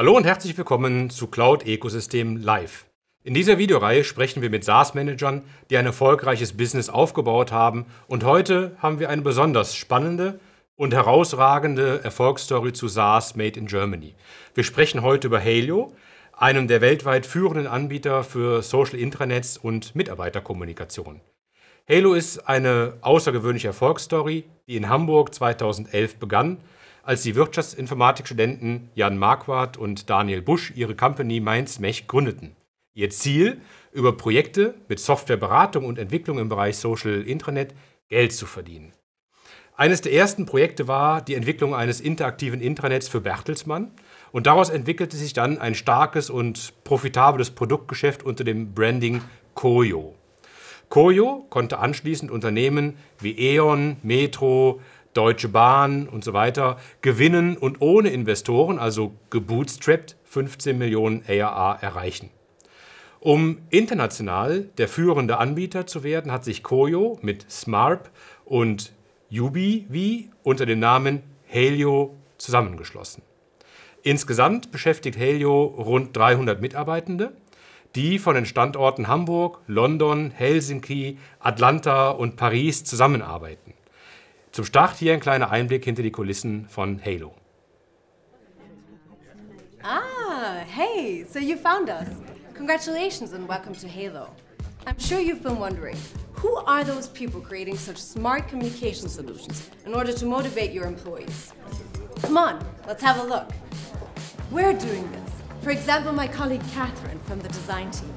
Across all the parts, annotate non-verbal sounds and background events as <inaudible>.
Hallo und herzlich willkommen zu Cloud Ecosystem Live. In dieser Videoreihe sprechen wir mit SaaS-Managern, die ein erfolgreiches Business aufgebaut haben. Und heute haben wir eine besonders spannende und herausragende Erfolgsstory zu SaaS Made in Germany. Wir sprechen heute über Halio, einem der weltweit führenden Anbieter für Social Intranets und Mitarbeiterkommunikation. Halo ist eine außergewöhnliche Erfolgsstory, die in Hamburg 2011 begann, als die Wirtschaftsinformatikstudenten Jan Marquardt und Daniel Busch ihre Company Mainz Mech gründeten. Ihr Ziel, über Projekte mit Softwareberatung und Entwicklung im Bereich Social Intranet Geld zu verdienen. Eines der ersten Projekte war die Entwicklung eines interaktiven Intranets für Bertelsmann und daraus entwickelte sich dann ein starkes und profitables Produktgeschäft unter dem Branding Koyo. Koyo konnte anschließend Unternehmen wie E.ON, Metro, Deutsche Bahn und so weiter gewinnen und ohne Investoren, also gebootstrapped, 15 Millionen ARA erreichen. Um international der führende Anbieter zu werden, hat sich Koyo mit Smarp und UbiV unter dem Namen Helio zusammengeschlossen. Insgesamt beschäftigt Helio rund 300 Mitarbeitende, die von den Standorten Hamburg, London, Helsinki, Atlanta und Paris zusammenarbeiten. Zum Start hier ein kleiner Einblick hinter die Kulissen von Halo. Ah, hey, so you found us. Congratulations and welcome to Halo. I'm sure you've been wondering, who are those people creating such smart communication solutions in order to motivate your employees? Come on, let's have a look. We're doing this. For example, my colleague Catherine from the design team.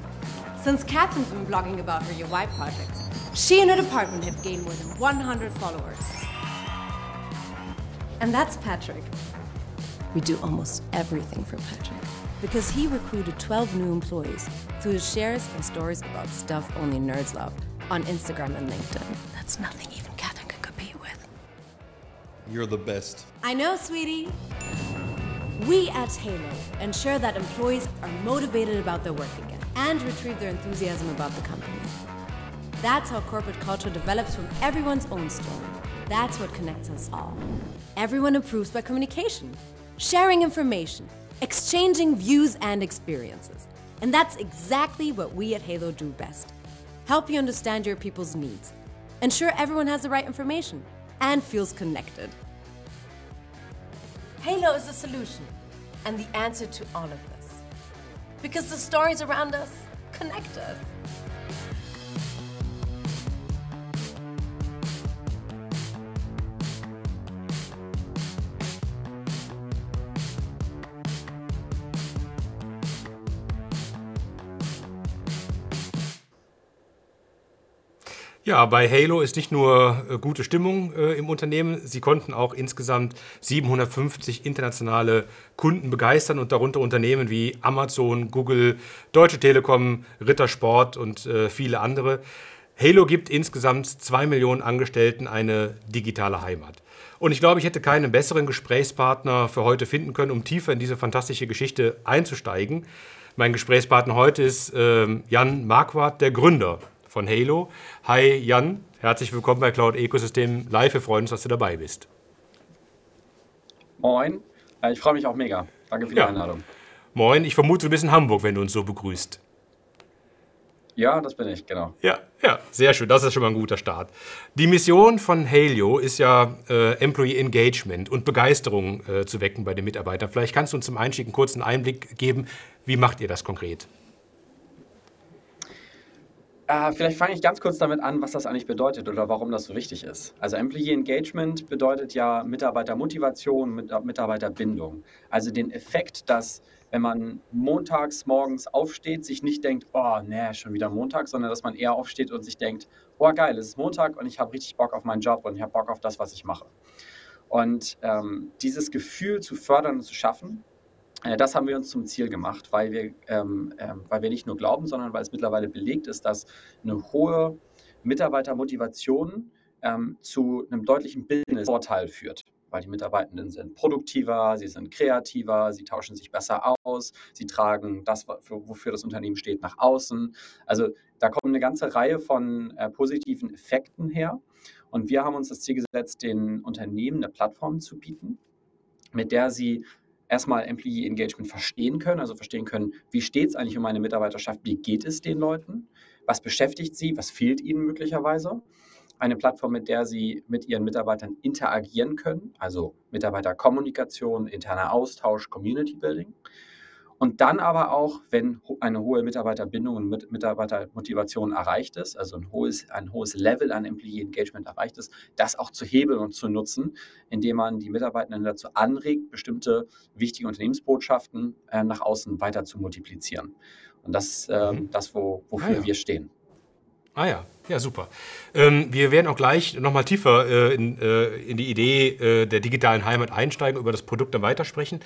Since Catherine's been blogging about her UI projects, she and her department have gained more than 100 followers. And that's Patrick. We do almost everything for Patrick because he recruited 12 new employees through his shares and stories about stuff only nerds love on Instagram and LinkedIn. That's nothing even Catherine could compete with. You're the best. I know, sweetie. We at Halo ensure that employees are motivated about their work again and retrieve their enthusiasm about the company. That's how corporate culture develops from everyone's own story. That's what connects us all. Everyone improves by communication, sharing information, exchanging views and experiences. And that's exactly what we at Halo do best help you understand your people's needs, ensure everyone has the right information, and feels connected. Halo is the solution and the answer to all of this. Because the stories around us connect us. Ja, bei Halo ist nicht nur äh, gute Stimmung äh, im Unternehmen, sie konnten auch insgesamt 750 internationale Kunden begeistern und darunter Unternehmen wie Amazon, Google, Deutsche Telekom, Rittersport und äh, viele andere. Halo gibt insgesamt zwei Millionen Angestellten eine digitale Heimat. Und ich glaube, ich hätte keinen besseren Gesprächspartner für heute finden können, um tiefer in diese fantastische Geschichte einzusteigen. Mein Gesprächspartner heute ist äh, Jan Marquardt, der Gründer von Halo. Hi Jan, herzlich willkommen bei Cloud Ecosystem Live. Wir freuen uns, dass du dabei bist. Moin, äh, ich freue mich auch mega. Danke für die ja. Einladung. Moin, ich vermute, du bist in Hamburg, wenn du uns so begrüßt. Ja, das bin ich, genau. Ja, ja, sehr schön. Das ist schon mal ein guter Start. Die Mission von Halio ist ja äh, Employee Engagement und Begeisterung äh, zu wecken bei den Mitarbeitern. Vielleicht kannst du uns zum Einstieg einen kurzen Einblick geben. Wie macht ihr das konkret? Äh, vielleicht fange ich ganz kurz damit an, was das eigentlich bedeutet oder warum das so wichtig ist. Also Employee Engagement bedeutet ja Mitarbeitermotivation, Mitarbeiterbindung. Also den Effekt, dass wenn man montags morgens aufsteht, sich nicht denkt, oh, nee, schon wieder Montag, sondern dass man eher aufsteht und sich denkt, oh geil, es ist Montag und ich habe richtig Bock auf meinen Job und ich habe Bock auf das, was ich mache. Und ähm, dieses Gefühl zu fördern und zu schaffen, äh, das haben wir uns zum Ziel gemacht, weil wir, ähm, ähm, weil wir nicht nur glauben, sondern weil es mittlerweile belegt ist, dass eine hohe Mitarbeitermotivation ähm, zu einem deutlichen Business-Vorteil führt. Weil die Mitarbeitenden sind produktiver, sie sind kreativer, sie tauschen sich besser aus, sie tragen das, wofür das Unternehmen steht, nach außen. Also da kommt eine ganze Reihe von äh, positiven Effekten her. Und wir haben uns das Ziel gesetzt, den Unternehmen eine Plattform zu bieten, mit der sie erstmal Employee Engagement verstehen können, also verstehen können, wie steht es eigentlich um meine Mitarbeiterschaft, wie geht es den Leuten, was beschäftigt sie, was fehlt ihnen möglicherweise. Eine Plattform, mit der sie mit ihren Mitarbeitern interagieren können, also Mitarbeiterkommunikation, interner Austausch, Community Building. Und dann aber auch, wenn eine hohe Mitarbeiterbindung und Mitarbeitermotivation erreicht ist, also ein hohes, ein hohes Level an Employee Engagement erreicht ist, das auch zu hebeln und zu nutzen, indem man die Mitarbeitenden dazu anregt, bestimmte wichtige Unternehmensbotschaften äh, nach außen weiter zu multiplizieren. Und das ist äh, das, wo, wofür ah, ja. wir stehen. Ah ja, ja, super. Ähm, wir werden auch gleich nochmal tiefer äh, in, äh, in, die Idee äh, der digitalen Heimat einsteigen, über das Produkt dann weitersprechen.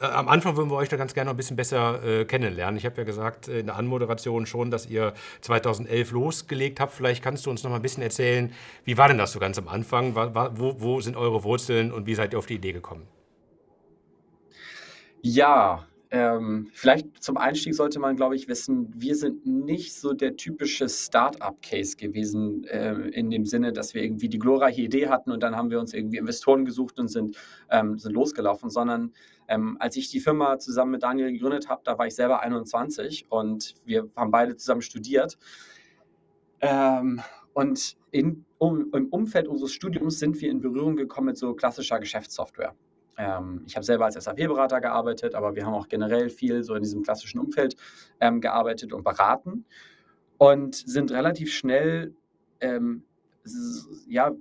Äh, am Anfang würden wir euch da ganz gerne noch ein bisschen besser äh, kennenlernen. Ich habe ja gesagt in der Anmoderation schon, dass ihr 2011 losgelegt habt. Vielleicht kannst du uns noch mal ein bisschen erzählen, wie war denn das so ganz am Anfang? Wo, wo sind eure Wurzeln und wie seid ihr auf die Idee gekommen? Ja, ähm, vielleicht zum Einstieg sollte man, glaube ich, wissen, wir sind nicht so der typische Start-up-Case gewesen, äh, in dem Sinne, dass wir irgendwie die glorreiche Idee hatten und dann haben wir uns irgendwie Investoren gesucht und sind, ähm, sind losgelaufen, sondern ähm, als ich die Firma zusammen mit Daniel gegründet habe, da war ich selber 21 und wir haben beide zusammen studiert. Ähm, und in, um, im Umfeld unseres Studiums sind wir in Berührung gekommen mit so klassischer Geschäftssoftware. Ähm, ich habe selber als SAP-Berater gearbeitet, aber wir haben auch generell viel so in diesem klassischen Umfeld ähm, gearbeitet und beraten und sind relativ schnell, ähm, ja,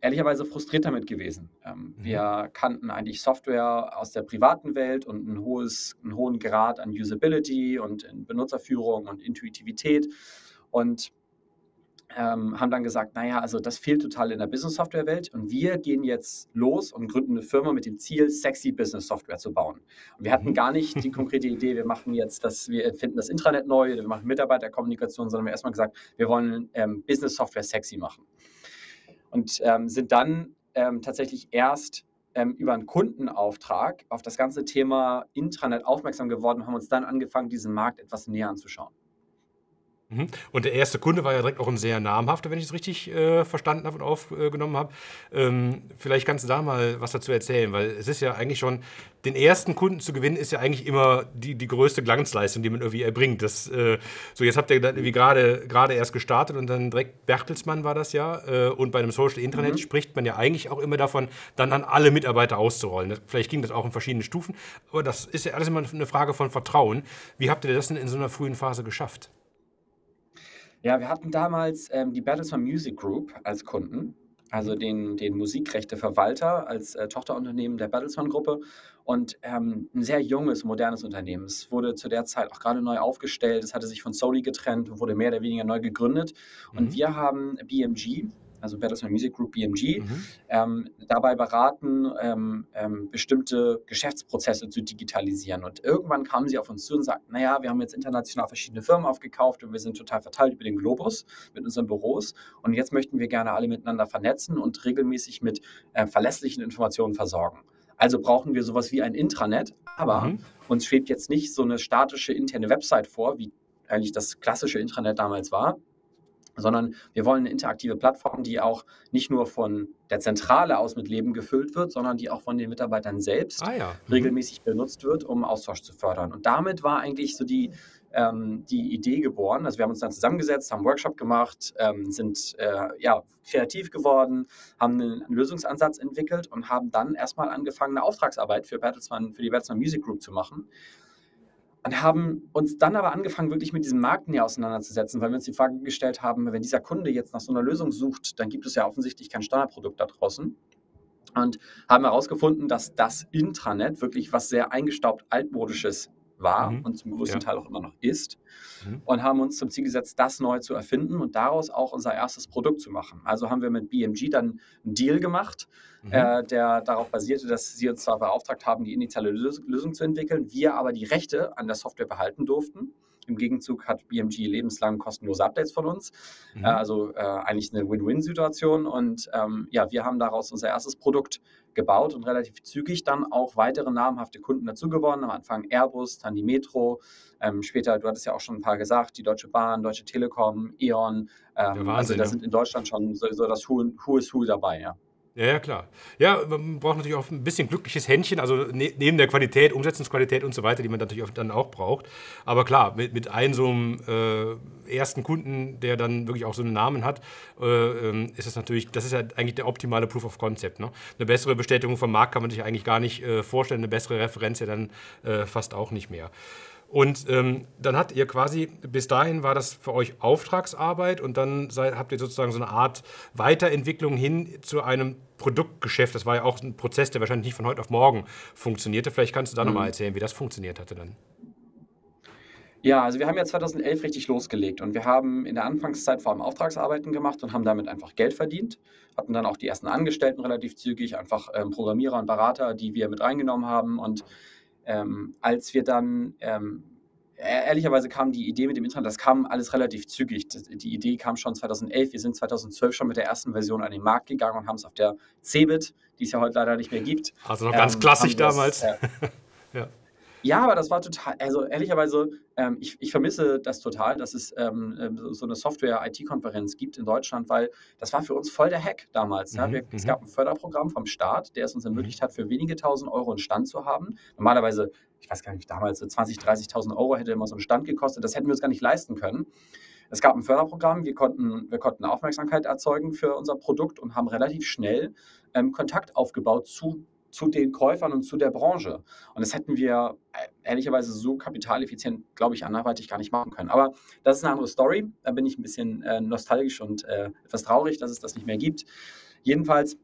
ehrlicherweise frustriert damit gewesen. Ähm, mhm. Wir kannten eigentlich Software aus der privaten Welt und ein hohes, einen hohen Grad an Usability und in Benutzerführung und Intuitivität und ähm, haben dann gesagt, naja, also das fehlt total in der Business-Software-Welt und wir gehen jetzt los und gründen eine Firma mit dem Ziel, sexy Business-Software zu bauen. Und wir hatten mhm. gar nicht die <laughs> konkrete Idee, wir machen jetzt das, wir finden das Intranet neu, wir machen Mitarbeiterkommunikation, sondern wir haben erstmal gesagt, wir wollen ähm, Business-Software sexy machen. Und ähm, sind dann ähm, tatsächlich erst ähm, über einen Kundenauftrag auf das ganze Thema Intranet aufmerksam geworden und haben uns dann angefangen, diesen Markt etwas näher anzuschauen. Mhm. Und der erste Kunde war ja direkt auch ein sehr namhafter, wenn ich es richtig äh, verstanden habe und aufgenommen habe. Ähm, vielleicht kannst du da mal was dazu erzählen, weil es ist ja eigentlich schon, den ersten Kunden zu gewinnen, ist ja eigentlich immer die, die größte Glanzleistung, die man irgendwie erbringt. Das, äh, so, jetzt habt ihr dann irgendwie gerade erst gestartet und dann direkt Bertelsmann war das ja. Äh, und bei einem Social Intranet mhm. spricht man ja eigentlich auch immer davon, dann an alle Mitarbeiter auszurollen. Das, vielleicht ging das auch in verschiedenen Stufen, aber das ist ja alles immer eine Frage von Vertrauen. Wie habt ihr das denn in so einer frühen Phase geschafft? Ja, wir hatten damals ähm, die Bertelsmann Music Group als Kunden, also mhm. den, den Musikrechteverwalter als äh, Tochterunternehmen der Bertelsmann Gruppe und ähm, ein sehr junges, modernes Unternehmen. Es wurde zu der Zeit auch gerade neu aufgestellt, es hatte sich von Sony getrennt und wurde mehr oder weniger neu gegründet. Und mhm. wir haben BMG, also Bertelsmann Music Group BMG, mhm. ähm, dabei beraten, ähm, ähm, bestimmte Geschäftsprozesse zu digitalisieren. Und irgendwann kamen sie auf uns zu und sagten, naja, wir haben jetzt international verschiedene Firmen aufgekauft und wir sind total verteilt über den Globus mit unseren Büros. Und jetzt möchten wir gerne alle miteinander vernetzen und regelmäßig mit äh, verlässlichen Informationen versorgen. Also brauchen wir sowas wie ein Intranet, aber mhm. uns schwebt jetzt nicht so eine statische interne Website vor, wie eigentlich das klassische Intranet damals war, sondern wir wollen eine interaktive Plattform, die auch nicht nur von der Zentrale aus mit Leben gefüllt wird, sondern die auch von den Mitarbeitern selbst ah, ja. mhm. regelmäßig benutzt wird, um Austausch zu fördern. Und damit war eigentlich so die, ähm, die Idee geboren. Also wir haben uns dann zusammengesetzt, haben einen Workshop gemacht, ähm, sind äh, ja, kreativ geworden, haben einen Lösungsansatz entwickelt und haben dann erstmal angefangen, eine Auftragsarbeit für, Bertelsmann, für die Bertelsmann Music Group zu machen und haben uns dann aber angefangen, wirklich mit diesem Markt näher auseinanderzusetzen, weil wir uns die Frage gestellt haben, wenn dieser Kunde jetzt nach so einer Lösung sucht, dann gibt es ja offensichtlich kein Standardprodukt da draußen. Und haben herausgefunden, dass das Intranet wirklich was sehr eingestaubt altmodisches war mhm. und zum größten ja. Teil auch immer noch ist. Mhm. Und haben uns zum Ziel gesetzt, das neu zu erfinden und daraus auch unser erstes Produkt zu machen. Also haben wir mit BMG dann einen Deal gemacht, mhm. äh, der darauf basierte, dass sie uns zwar beauftragt haben, die initiale Lösung zu entwickeln, wir aber die Rechte an der Software behalten durften. Im Gegenzug hat BMG lebenslang kostenlose Updates von uns. Mhm. Also äh, eigentlich eine Win-Win-Situation. Und ähm, ja, wir haben daraus unser erstes Produkt gebaut und relativ zügig dann auch weitere namhafte Kunden dazu gewonnen. Am Anfang Airbus, dann die Metro, ähm, später, du hattest ja auch schon ein paar gesagt, die Deutsche Bahn, Deutsche Telekom, E.ON. Ähm, also da sind in Deutschland schon so, so das Who, Who is Who dabei, ja. Ja, ja, klar. Ja, man braucht natürlich auch ein bisschen glückliches Händchen, also ne, neben der Qualität, Umsetzungsqualität und so weiter, die man natürlich auch dann auch braucht. Aber klar, mit, mit einem so einem äh, ersten Kunden, der dann wirklich auch so einen Namen hat, äh, ähm, ist das natürlich, das ist ja eigentlich der optimale Proof of Concept. Ne? Eine bessere Bestätigung vom Markt kann man sich eigentlich gar nicht äh, vorstellen, eine bessere Referenz ja dann äh, fast auch nicht mehr. Und ähm, dann habt ihr quasi, bis dahin war das für euch Auftragsarbeit und dann seid, habt ihr sozusagen so eine Art Weiterentwicklung hin zu einem Produktgeschäft. Das war ja auch ein Prozess, der wahrscheinlich nicht von heute auf morgen funktionierte. Vielleicht kannst du da mhm. nochmal erzählen, wie das funktioniert hatte dann. Ja, also wir haben ja 2011 richtig losgelegt und wir haben in der Anfangszeit vor allem Auftragsarbeiten gemacht und haben damit einfach Geld verdient. Hatten dann auch die ersten Angestellten relativ zügig, einfach ähm, Programmierer und Berater, die wir mit reingenommen haben und ähm, als wir dann, ähm, e-, ehrlicherweise kam die Idee mit dem Internet, das kam alles relativ zügig. Die Idee kam schon 2011. Wir sind 2012 schon mit der ersten Version an den Markt gegangen und haben es auf der Cebit, die es ja heute leider nicht mehr gibt. Also noch ganz ähm, klassisch damals. Das, äh, <laughs> ja. Aber das war total, also ehrlicherweise, ähm, ich, ich vermisse das total, dass es ähm, ähm so eine Software-IT-Konferenz gibt in Deutschland, weil das war für uns voll der Hack damals. Mhm, ja. Wir, es mhm. gab ein Förderprogramm vom Staat, der es uns ermöglicht mhm. hat, für wenige tausend Euro einen Stand zu haben. Normalerweise, ich weiß gar nicht, damals so 20.000, 30.000 Euro hätte immer so ein Stand gekostet. Das hätten wir uns gar nicht leisten können. Es gab ein Förderprogramm, wir konnten, wir konnten Aufmerksamkeit erzeugen für unser Produkt und haben relativ schnell ähm, Kontakt aufgebaut zu zu den Käufern und zu der Branche. Und das hätten wir äh, ehrlicherweise so kapitaleffizient, glaube ich, anderweitig gar nicht machen können. Aber das ist eine andere Story. Da bin ich ein bisschen äh, nostalgisch und äh, etwas traurig, dass es das nicht mehr gibt. Jedenfalls,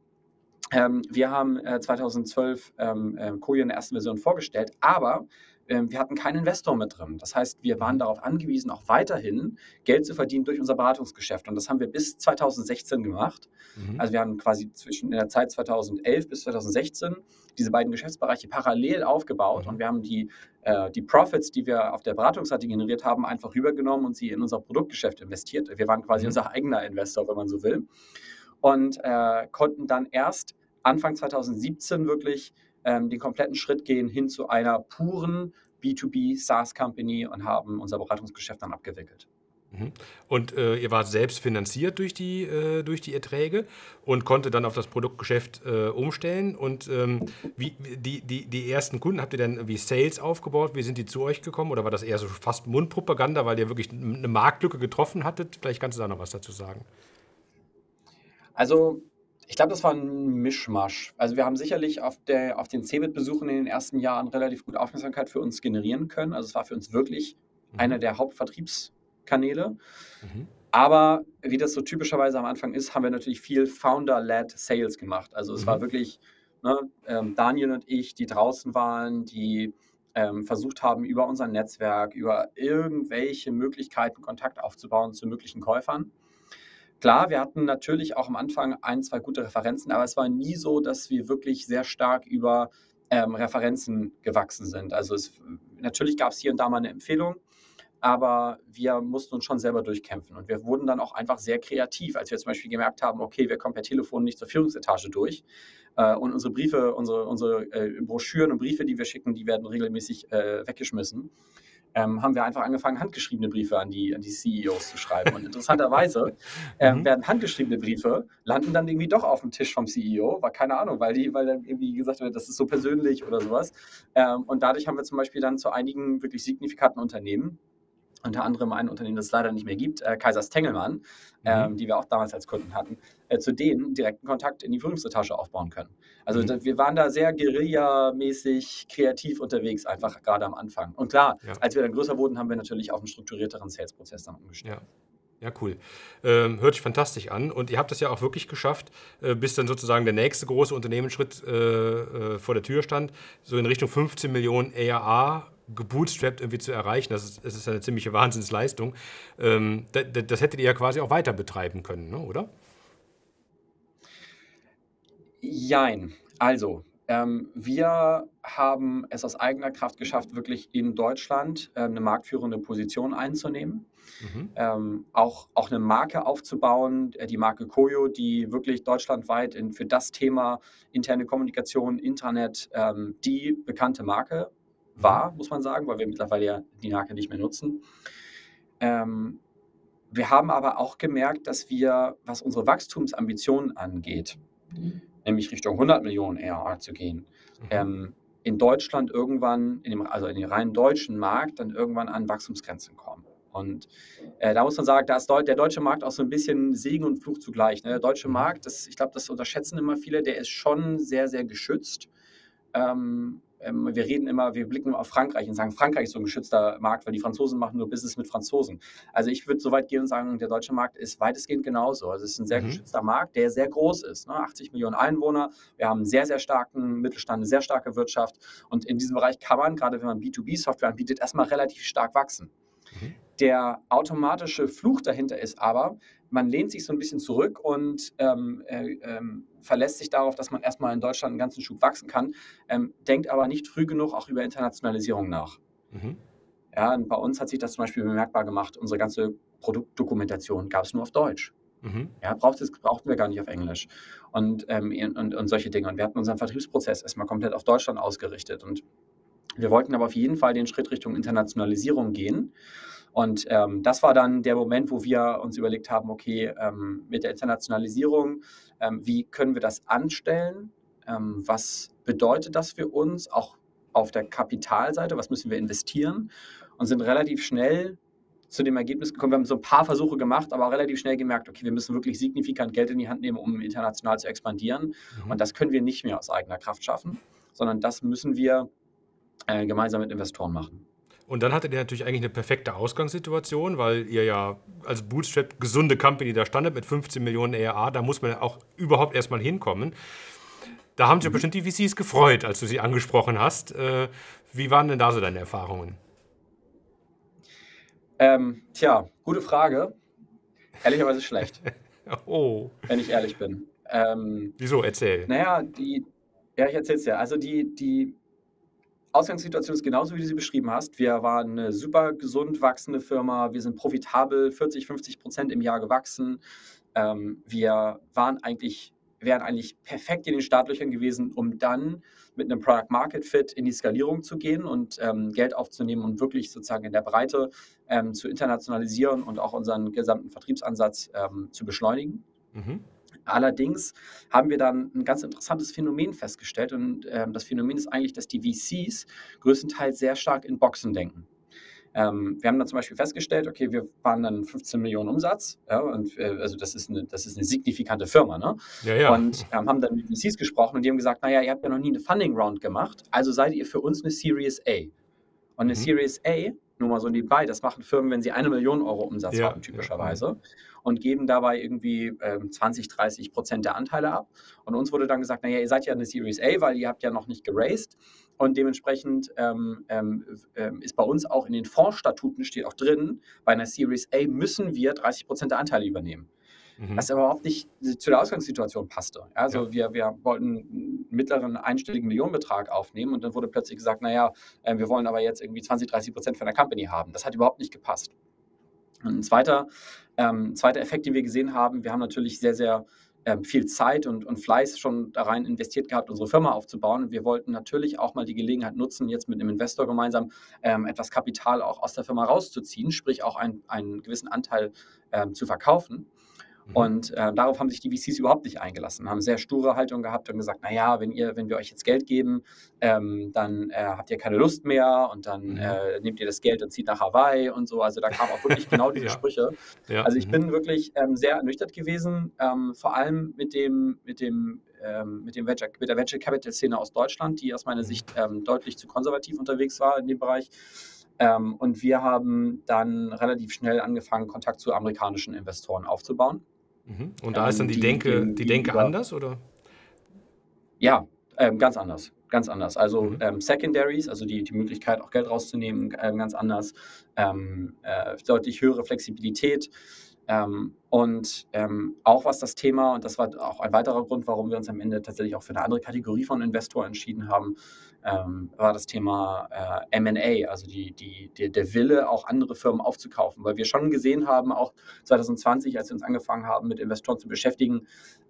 ähm, wir haben äh, 2012 ähm, äh, Koyo in der ersten Version vorgestellt, aber wir hatten keinen Investor mit drin. Das heißt, wir waren darauf angewiesen, auch weiterhin Geld zu verdienen durch unser Beratungsgeschäft. Und das haben wir bis 2016 gemacht. Mhm. Also wir haben quasi zwischen in der Zeit 2011 bis 2016 diese beiden Geschäftsbereiche parallel aufgebaut. Mhm. Und wir haben die, äh, die Profits, die wir auf der Beratungsseite generiert haben, einfach rübergenommen und sie in unser Produktgeschäft investiert. Wir waren quasi mhm. unser eigener Investor, wenn man so will. Und äh, konnten dann erst Anfang 2017 wirklich ähm, den kompletten Schritt gehen hin zu einer puren B2B SaaS-Company und haben unser Beratungsgeschäft dann abgewickelt. Mhm. Und äh, ihr wart selbst finanziert durch die, äh, durch die Erträge und konnte dann auf das Produktgeschäft äh, umstellen. Und ähm, wie, die, die, die ersten Kunden, habt ihr dann wie Sales aufgebaut? Wie sind die zu euch gekommen? Oder war das eher so fast Mundpropaganda, weil ihr wirklich eine Marktlücke getroffen hattet? Vielleicht kannst du da noch was dazu sagen. Also ich glaube, das war ein Mischmasch. Also wir haben sicherlich auf, der, auf den CeBIT-Besuchen in den ersten Jahren relativ gut Aufmerksamkeit für uns generieren können. Also es war für uns wirklich mhm. einer der Hauptvertriebskanäle. Mhm. Aber wie das so typischerweise am Anfang ist, haben wir natürlich viel Founder-led Sales gemacht. Also es mhm. war wirklich ne, ähm, Daniel und ich, die draußen waren, die ähm, versucht haben, über unser Netzwerk, über irgendwelche Möglichkeiten Kontakt aufzubauen zu möglichen Käufern. Klar, wir hatten natürlich auch am Anfang ein, zwei gute Referenzen, aber es war nie so, dass wir wirklich sehr stark über ähm, Referenzen gewachsen sind. Also es, natürlich gab es hier und da mal eine Empfehlung, aber wir mussten uns schon selber durchkämpfen. Und wir wurden dann auch einfach sehr kreativ, als wir zum Beispiel gemerkt haben, okay, wir kommen per Telefon nicht zur Führungsetage durch. Äh, und unsere Briefe, unsere, unsere äh, Broschüren und Briefe, die wir schicken, die werden regelmäßig äh, weggeschmissen ähm, haben wir einfach angefangen, handgeschriebene Briefe an die, an die CEOs zu schreiben. Und <laughs> interessanterweise ähm, mhm. werden handgeschriebene Briefe, landen dann irgendwie doch auf dem Tisch vom CEO, war keine Ahnung, weil, die, weil dann irgendwie gesagt wird, das ist so persönlich oder sowas. Ähm, und dadurch haben wir zum Beispiel dann zu einigen wirklich signifikanten Unternehmen unter anderem ein Unternehmen, das es leider nicht mehr gibt, äh, Kaisers Tengelmann, mhm. ähm, die wir auch damals als Kunden hatten, äh, zu denen direkten Kontakt in die Führungsetage aufbauen können. Also mhm. da, wir waren da sehr guerillamäßig kreativ unterwegs, einfach gerade am Anfang. Und klar, ja. als wir dann größer wurden, haben wir natürlich auf einen strukturierteren Sales-Prozess dann umgestellt. Ja. Ja, cool. Ähm, hört sich fantastisch an. Und ihr habt das ja auch wirklich geschafft, äh, bis dann sozusagen der nächste große Unternehmensschritt äh, äh, vor der Tür stand, so in Richtung 15 Millionen ARA gebootstrapped irgendwie zu erreichen. Das ist, das ist eine ziemliche Wahnsinnsleistung. Ähm, das, das, hättet ihr ja quasi auch weiter betreiben können, ne, oder? Jein. Also, ähm, wir haben es aus eigener Kraft geschafft, wirklich in Deutschland äh, eine marktführende Position einzunehmen. Mhm. Ähm, auch, auch eine Marke aufzubauen, äh, die Marke Koyo, die wirklich deutschlandweit in, für das Thema interne Kommunikation, Internet ähm, die bekannte Marke war, muss man sagen, weil wir mittlerweile ja die Marke nicht mehr nutzen. Ähm, wir haben aber auch gemerkt, dass wir, was unsere Wachstumsambitionen angeht, nämlich Richtung 100 Millionen ARR zu gehen, Mhm. ähm, in Deutschland irgendwann, in dem, also in den rein deutschen Markt, dann irgendwann an Wachstumsgrenzen kommen. Und äh, da muss man sagen, da ist der deutsche Markt auch so ein bisschen Segen und Fluch zugleich. Ne? Der deutsche Mhm. Markt, das, ich glaube, das unterschätzen immer viele, der ist schon sehr, sehr geschützt. Ähm, ähm, wir reden immer, wir blicken immer auf Frankreich und sagen, Frankreich ist so ein geschützter Markt, weil die Franzosen machen nur Business mit Franzosen. Also ich würde so weit gehen und sagen, der deutsche Markt ist weitestgehend genauso. Also es ist ein sehr Mhm. geschützter Markt, der sehr groß ist. Ne? 80 Millionen Einwohner, wir haben einen sehr, sehr starken Mittelstand, eine sehr starke Wirtschaft. Und in diesem Bereich kann man, gerade wenn man B2B-Software anbietet, erstmal relativ stark wachsen. Mhm. Der automatische Fluch dahinter ist aber, man lehnt sich so ein bisschen zurück und ähm, äh, ähm, verlässt sich darauf, dass man erstmal in Deutschland einen ganzen Schub wachsen kann, ähm, denkt aber nicht früh genug auch über Internationalisierung nach. Mhm. Ja, bei uns hat sich das zum Beispiel bemerkbar gemacht. Unsere ganze Produktdokumentation gab es nur auf Deutsch. Mhm. Ja, braucht es, brauchten wir gar nicht auf Englisch. Und, ähm, und, und solche Dinge. Und wir hatten unseren Vertriebsprozess erstmal komplett auf Deutschland ausgerichtet. Und wir wollten aber auf jeden Fall den Schritt Richtung Internationalisierung gehen. Und ähm, das war dann der Moment, wo wir uns überlegt haben, okay, ähm, mit der Internationalisierung, ähm, wie können wir das anstellen? Ähm, was bedeutet das für uns, auch auf der Kapitalseite? Was müssen wir investieren? Und sind relativ schnell zu dem Ergebnis gekommen. Wir haben so ein paar Versuche gemacht, aber auch relativ schnell gemerkt, okay, wir müssen wirklich signifikant Geld in die Hand nehmen, um international zu expandieren. Mhm. Und das können wir nicht mehr aus eigener Kraft schaffen, sondern das müssen wir äh, gemeinsam mit Investoren machen. Und dann hattet ihr natürlich eigentlich eine perfekte Ausgangssituation, weil ihr ja als Bootstrap gesunde Company da standet mit 15 Millionen ERA. Da muss man ja auch überhaupt erstmal hinkommen. Da haben sich bestimmt die VCs gefreut, als du sie angesprochen hast. Äh, wie waren denn da so deine Erfahrungen? Ähm, tja, gute Frage. Ehrlicherweise schlecht, <laughs> Oh, wenn ich ehrlich bin. Ähm, wieso? Erzähl. naja, die, ja, ich erzähl's dir. Also die, die Ausgangssituation ist genauso, wie du sie beschrieben hast. Wir waren eine super gesund wachsende Firma. Wir sind profitabel, 40, 50 Prozent im Jahr gewachsen. Ähm, wir waren eigentlich, wären eigentlich perfekt in den Startlöchern gewesen, um dann mit einem Product Market Fit in die Skalierung zu gehen und ähm, Geld aufzunehmen und wirklich sozusagen in der Breite ähm, zu internationalisieren und auch unseren gesamten Vertriebsansatz ähm, zu beschleunigen. Mhm. Allerdings haben wir dann ein ganz interessantes Phänomen festgestellt und ähm, das Phänomen ist eigentlich, dass die VCs größtenteils sehr stark in Boxen denken. Ähm, wir haben dann zum Beispiel festgestellt, okay, wir waren dann 15 Millionen Umsatz, ja, und äh, also das ist, eine, das ist eine signifikante Firma, ne? Ja, ja. Und ähm, haben dann mit VCs gesprochen und die haben gesagt, naja, ihr habt ja noch nie eine Funding Round gemacht, also seid ihr für uns eine Series A. Und eine Mhm. Series A, nur mal so nebenbei, das machen Firmen, wenn sie eine Million Euro Umsatz Ja, haben, typischerweise. Und geben dabei irgendwie ähm, 20, 30 Prozent der Anteile ab. Und uns wurde dann gesagt, naja, ihr seid ja eine Series A, weil ihr habt ja noch nicht geraced. Und dementsprechend ähm, ähm, ähm, ist bei uns auch in den Fondsstatuten steht auch drin, bei einer Series A müssen wir 30 Prozent der Anteile übernehmen Mhm. was überhaupt nicht zu der Ausgangssituation passte. Also Ja. wir, wir wollten einen mittleren einstelligen Millionenbetrag aufnehmen und dann wurde plötzlich gesagt, naja, äh, wir wollen aber jetzt irgendwie 20, 30 Prozent von der Company haben. Das hat überhaupt nicht gepasst. Und ein zweiter, ähm, zweiter Effekt, den wir gesehen haben, wir haben natürlich sehr, sehr ähm, viel Zeit und, und Fleiß schon da rein investiert gehabt, unsere Firma aufzubauen. Und wir wollten natürlich auch mal die Gelegenheit nutzen, jetzt mit einem Investor gemeinsam ähm, etwas Kapital auch aus der Firma rauszuziehen, sprich auch ein, einen gewissen Anteil ähm, zu verkaufen. Mhm. Und äh, darauf haben sich die VCs überhaupt nicht eingelassen, haben sehr sture Haltung gehabt und gesagt, naja, wenn ihr, wenn wir euch jetzt Geld geben, ähm, dann äh, habt ihr keine Lust mehr und dann Mhm. äh, nehmt ihr das Geld und zieht nach Hawaii und so. Also da kamen auch wirklich genau <laughs> diese Ja. Sprüche. ja. Also ich mhm. bin wirklich ähm, sehr ernüchtert gewesen, ähm, vor allem mit dem, mit dem, ähm, mit dem Venture, mit der Venture Capital Szene aus Deutschland, die aus meiner Mhm. Sicht ähm, deutlich zu konservativ unterwegs war in dem Bereich. Ähm, und wir haben dann relativ schnell angefangen, Kontakt zu amerikanischen Investoren aufzubauen. Mhm. Und da ist dann ähm, die die Denke, die Denke anders, oder? Ja, ähm, ganz anders. Ganz anders. Also Mhm. ähm, Secondaries, also die, die Möglichkeit, auch Geld rauszunehmen, ähm, ganz anders. Ähm, äh, deutlich höhere Flexibilität. Ähm, und ähm, auch was das Thema, und das war auch ein weiterer Grund, warum wir uns am Ende tatsächlich auch für eine andere Kategorie von Investor entschieden haben, ähm, war das Thema äh, MA, also die, die, die, der Wille, auch andere Firmen aufzukaufen, weil wir schon gesehen haben, auch 2020, als wir uns angefangen haben, mit Investoren zu beschäftigen,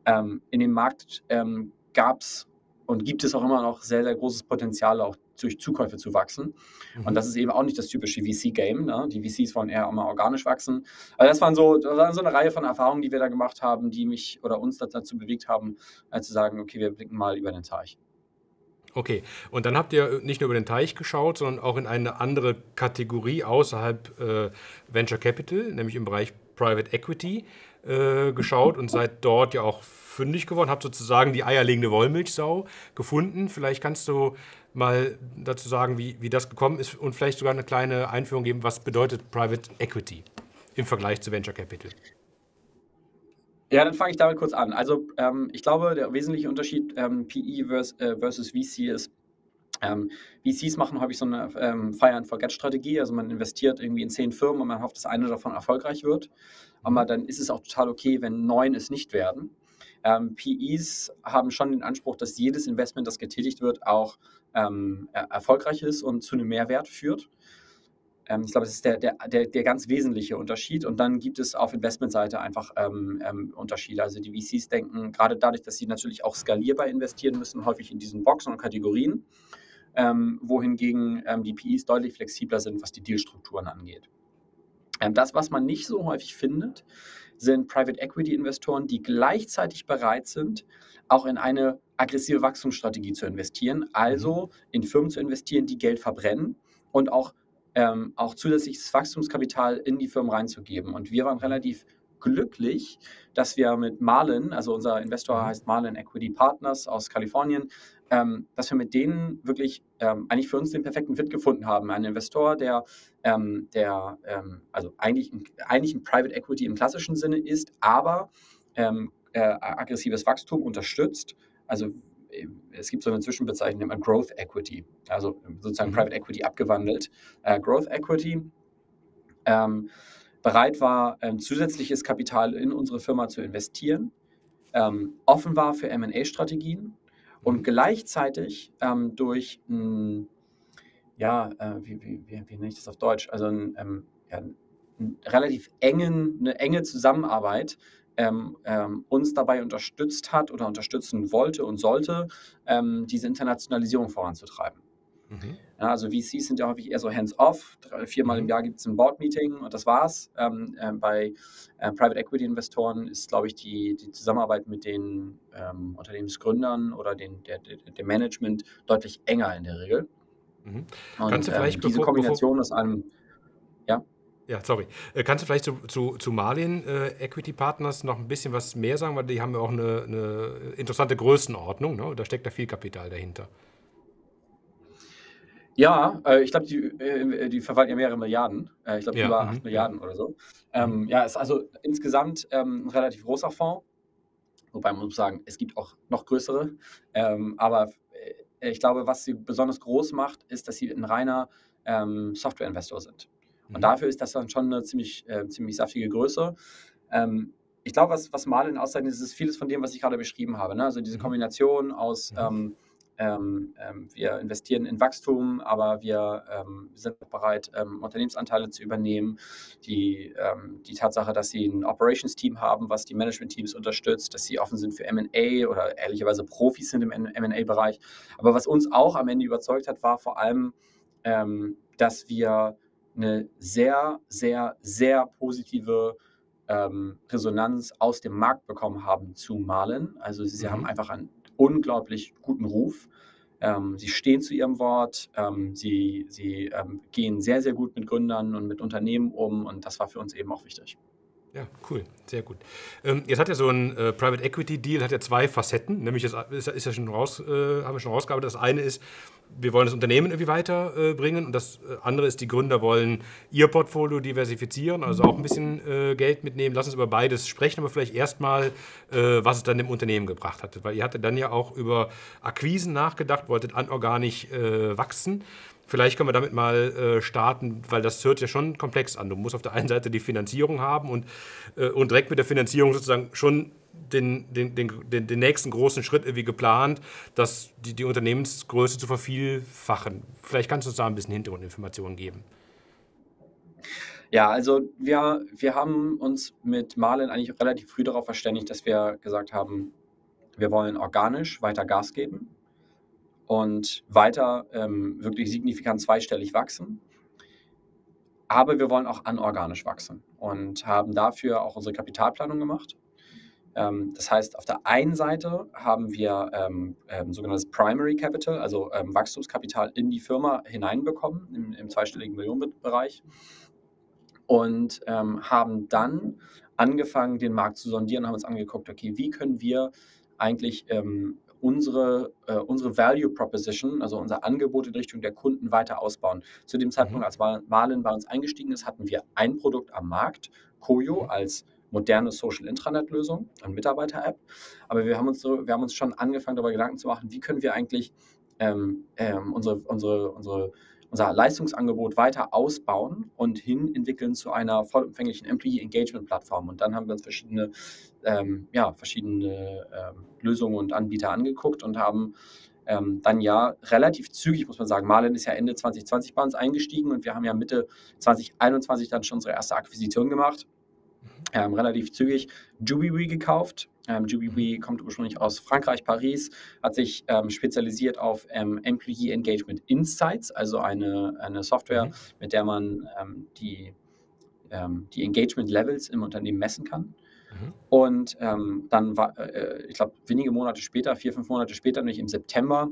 ähm, in dem Markt ähm, gab es und gibt es auch immer noch sehr, sehr großes Potenzial, auch durch Zukäufe zu wachsen. Mhm. Und das ist eben auch nicht das typische VC-Game. Ne? Die VCs wollen eher immer organisch wachsen. Also das waren so, das waren so eine Reihe von Erfahrungen, die wir da gemacht haben, die mich oder uns dazu bewegt haben, äh, zu sagen, okay, wir blicken mal über den Teich. Okay, und dann habt ihr nicht nur über den Teich geschaut, sondern auch in eine andere Kategorie außerhalb äh, Venture Capital, nämlich im Bereich Private Equity äh, geschaut und seid dort ja auch fündig geworden, habt sozusagen die eierlegende Wollmilchsau gefunden. Vielleicht kannst du mal dazu sagen, wie, wie das gekommen ist und vielleicht sogar eine kleine Einführung geben, was bedeutet Private Equity im Vergleich zu Venture Capital. Ja, dann fange ich damit kurz an. Also ähm, ich glaube, der wesentliche Unterschied ähm, PE versus, äh, versus VC ist, ähm, VCs machen häufig so eine ähm, Fire-and-Forget-Strategie. Also man investiert irgendwie in zehn Firmen und man hofft, dass eine davon erfolgreich wird. Aber mhm. dann ist es auch total okay, wenn neun es nicht werden. Ähm, PEs haben schon den Anspruch, dass jedes Investment, das getätigt wird, auch ähm, erfolgreich ist und zu einem Mehrwert führt. Ähm, ich glaube, das ist der, der, der, der, ganz wesentliche Unterschied. Und dann gibt es auf Investmentseite einfach ähm, ähm, Unterschiede. Also die VCs denken, gerade dadurch, dass sie natürlich auch skalierbar investieren müssen, häufig in diesen Boxen und Kategorien, ähm, wohingegen ähm, die PEs deutlich flexibler sind, was die Dealstrukturen angeht. das, was man nicht so häufig findet, sind Private Equity Investoren, die gleichzeitig bereit sind, auch in eine aggressive Wachstumsstrategie zu investieren, also mhm. in Firmen zu investieren, die Geld verbrennen und auch, ähm, auch zusätzliches Wachstumskapital in die Firmen reinzugeben. Und wir waren relativ glücklich, dass wir mit Marlin, also unser Investor mhm. heißt Marlin Equity Partners aus Kalifornien, ähm, dass wir mit denen wirklich ähm, eigentlich für uns den perfekten Fit gefunden haben. Ein Investor, der, ähm, der ähm, also eigentlich, eigentlich ein Private Equity im klassischen Sinne ist, aber ähm, äh, aggressives Wachstum unterstützt. Also es gibt so eine Zwischenbezeichnung, nennt man Growth Equity, also sozusagen mhm. Private Equity abgewandelt. Äh, Growth Equity ähm, bereit war, zusätzliches Kapital in unsere Firma zu investieren, offen war für MA-Strategien und gleichzeitig ähm, durch ein, ja, äh, wie, wie, wie, wie, nenne ich das auf Deutsch? Also ein, ähm, ja, relativ engen, eine enge Zusammenarbeit ähm, ähm, uns dabei unterstützt hat oder unterstützen wollte und sollte, ähm, diese Internationalisierung voranzutreiben. Mhm. Ja, also VCs sind ja häufig eher so hands-off. Viermal im mhm. Jahr gibt es ein Board-Meeting und das war's. Ähm, äh, bei äh, Private Equity-Investoren ist, glaube ich, die, die Zusammenarbeit mit den ähm, Unternehmensgründern oder den, der, der, dem Management deutlich enger in der Regel. Mhm. Und, Kannst du ähm, vielleicht ähm, diese bevor, Kombination bevor... aus einem, ja. Sorry. Äh, kannst du vielleicht zu, zu, zu Marlin äh, Equity Partners noch ein bisschen was mehr sagen? Weil die haben ja auch eine, eine interessante Größenordnung. Ne? Da steckt ja viel Kapital dahinter. Ja, äh, ich glaube, die, äh, die verwalten ja mehrere Milliarden. Äh, ich glaube, Ja, über 8 mhm, ja. Milliarden oder so. Ähm, mhm. ja, ist also insgesamt ähm, ein relativ großer Fonds. Wobei man muss sagen, es gibt auch noch größere. Ähm, aber äh, ich glaube, was sie besonders groß macht, ist, dass sie ein reiner ähm, Software-Investor sind. Und Mhm. dafür ist das dann schon eine ziemlich, äh, ziemlich saftige Größe. Ähm, ich glaube, was, was Marlin auszeichnet, ist, ist vieles von dem, was ich gerade beschrieben habe. Ne? Also diese Mhm. Kombination aus Mhm. ähm, ähm, ähm, wir investieren in Wachstum, aber wir ähm, sind bereit, ähm, Unternehmensanteile zu übernehmen. Die, die Tatsache, dass sie ein Operations-Team haben, was die Management-Teams unterstützt, dass sie offen sind für MA oder ehrlicherweise Profis sind im MA-Bereich. Aber was uns auch am Ende überzeugt hat, war vor allem, dass wir eine sehr, sehr, sehr positive Resonanz aus dem Markt bekommen haben zu Malen. Also sie mhm. haben einfach ein unglaublich guten Ruf. Ähm, sie stehen zu ihrem Wort, ähm, sie, sie ähm, gehen sehr, sehr gut mit Gründern und mit Unternehmen um und das war für uns eben auch wichtig. Ja, cool, sehr gut. Ähm, jetzt hat ja so ein äh, Private Equity Deal hat ja zwei Facetten, nämlich das ist, ist ja schon raus, äh, haben wir schon rausgearbeitet. Das eine ist, wir wollen das Unternehmen irgendwie weiterbringen. und das äh, andere ist, die Gründer wollen ihr Portfolio diversifizieren, also auch ein bisschen äh, Geld mitnehmen. Lass uns über beides sprechen, aber vielleicht erstmal, äh, was es dann dem Unternehmen gebracht hat. Weil ihr hattet dann ja auch über Akquisen nachgedacht, wolltet anorganisch äh, wachsen. Vielleicht können wir damit mal äh, starten, weil das hört ja schon komplex an. Du musst auf der einen Seite die Finanzierung haben und, äh, und direkt mit der Finanzierung sozusagen schon den, den, den, den, nächsten großen Schritt irgendwie geplant, dass die, die Unternehmensgröße zu vervielfachen. Vielleicht kannst du uns da ein bisschen Hintergrundinformationen geben. Ja, also wir, wir haben uns mit Marlin eigentlich relativ früh darauf verständigt, dass wir gesagt haben, wir wollen organisch weiter Gas geben. und weiter ähm, wirklich signifikant zweistellig wachsen. Aber wir wollen auch anorganisch wachsen und haben dafür auch unsere Kapitalplanung gemacht. Ähm, das heißt, auf der einen Seite haben wir ähm, ähm, sogenanntes Primary Capital, also ähm, Wachstumskapital in die Firma hineinbekommen, im, im zweistelligen Millionenbereich. Und ähm, haben dann angefangen, den Markt zu sondieren, haben uns angeguckt, okay, wie können wir eigentlich ähm, unsere, äh, unsere Value Proposition, also unser Angebot in Richtung der Kunden weiter ausbauen. Zu dem Zeitpunkt, mhm. als Marlin bei uns eingestiegen ist, hatten wir ein Produkt am Markt, Koyo mhm. als moderne Social Intranet-Lösung, eine Mitarbeiter-App. Aber wir haben, uns so, wir haben uns schon angefangen, darüber Gedanken zu machen, wie können wir eigentlich ähm, ähm, unsere, unsere, unsere unser Leistungsangebot weiter ausbauen und hin entwickeln zu einer vollumfänglichen Employee Engagement Plattform. Und dann haben wir uns verschiedene, ähm, ja, verschiedene ähm, Lösungen und Anbieter angeguckt und haben ähm, dann ja relativ zügig, muss man sagen, Marlen ist ja Ende 2020 bei uns eingestiegen und wir haben ja Mitte 2021 dann schon unsere erste Akquisition gemacht ähm, relativ zügig Jubilee gekauft. Ähm, Jubilee kommt ursprünglich aus Frankreich, Paris, hat sich ähm, spezialisiert auf ähm, Employee Engagement Insights, also eine, eine Software, mhm. mit der man ähm, die, ähm, die Engagement Levels im Unternehmen messen kann. Mhm. Und ähm, dann war, äh, ich glaube, wenige Monate später, vier, fünf Monate später, nämlich im September,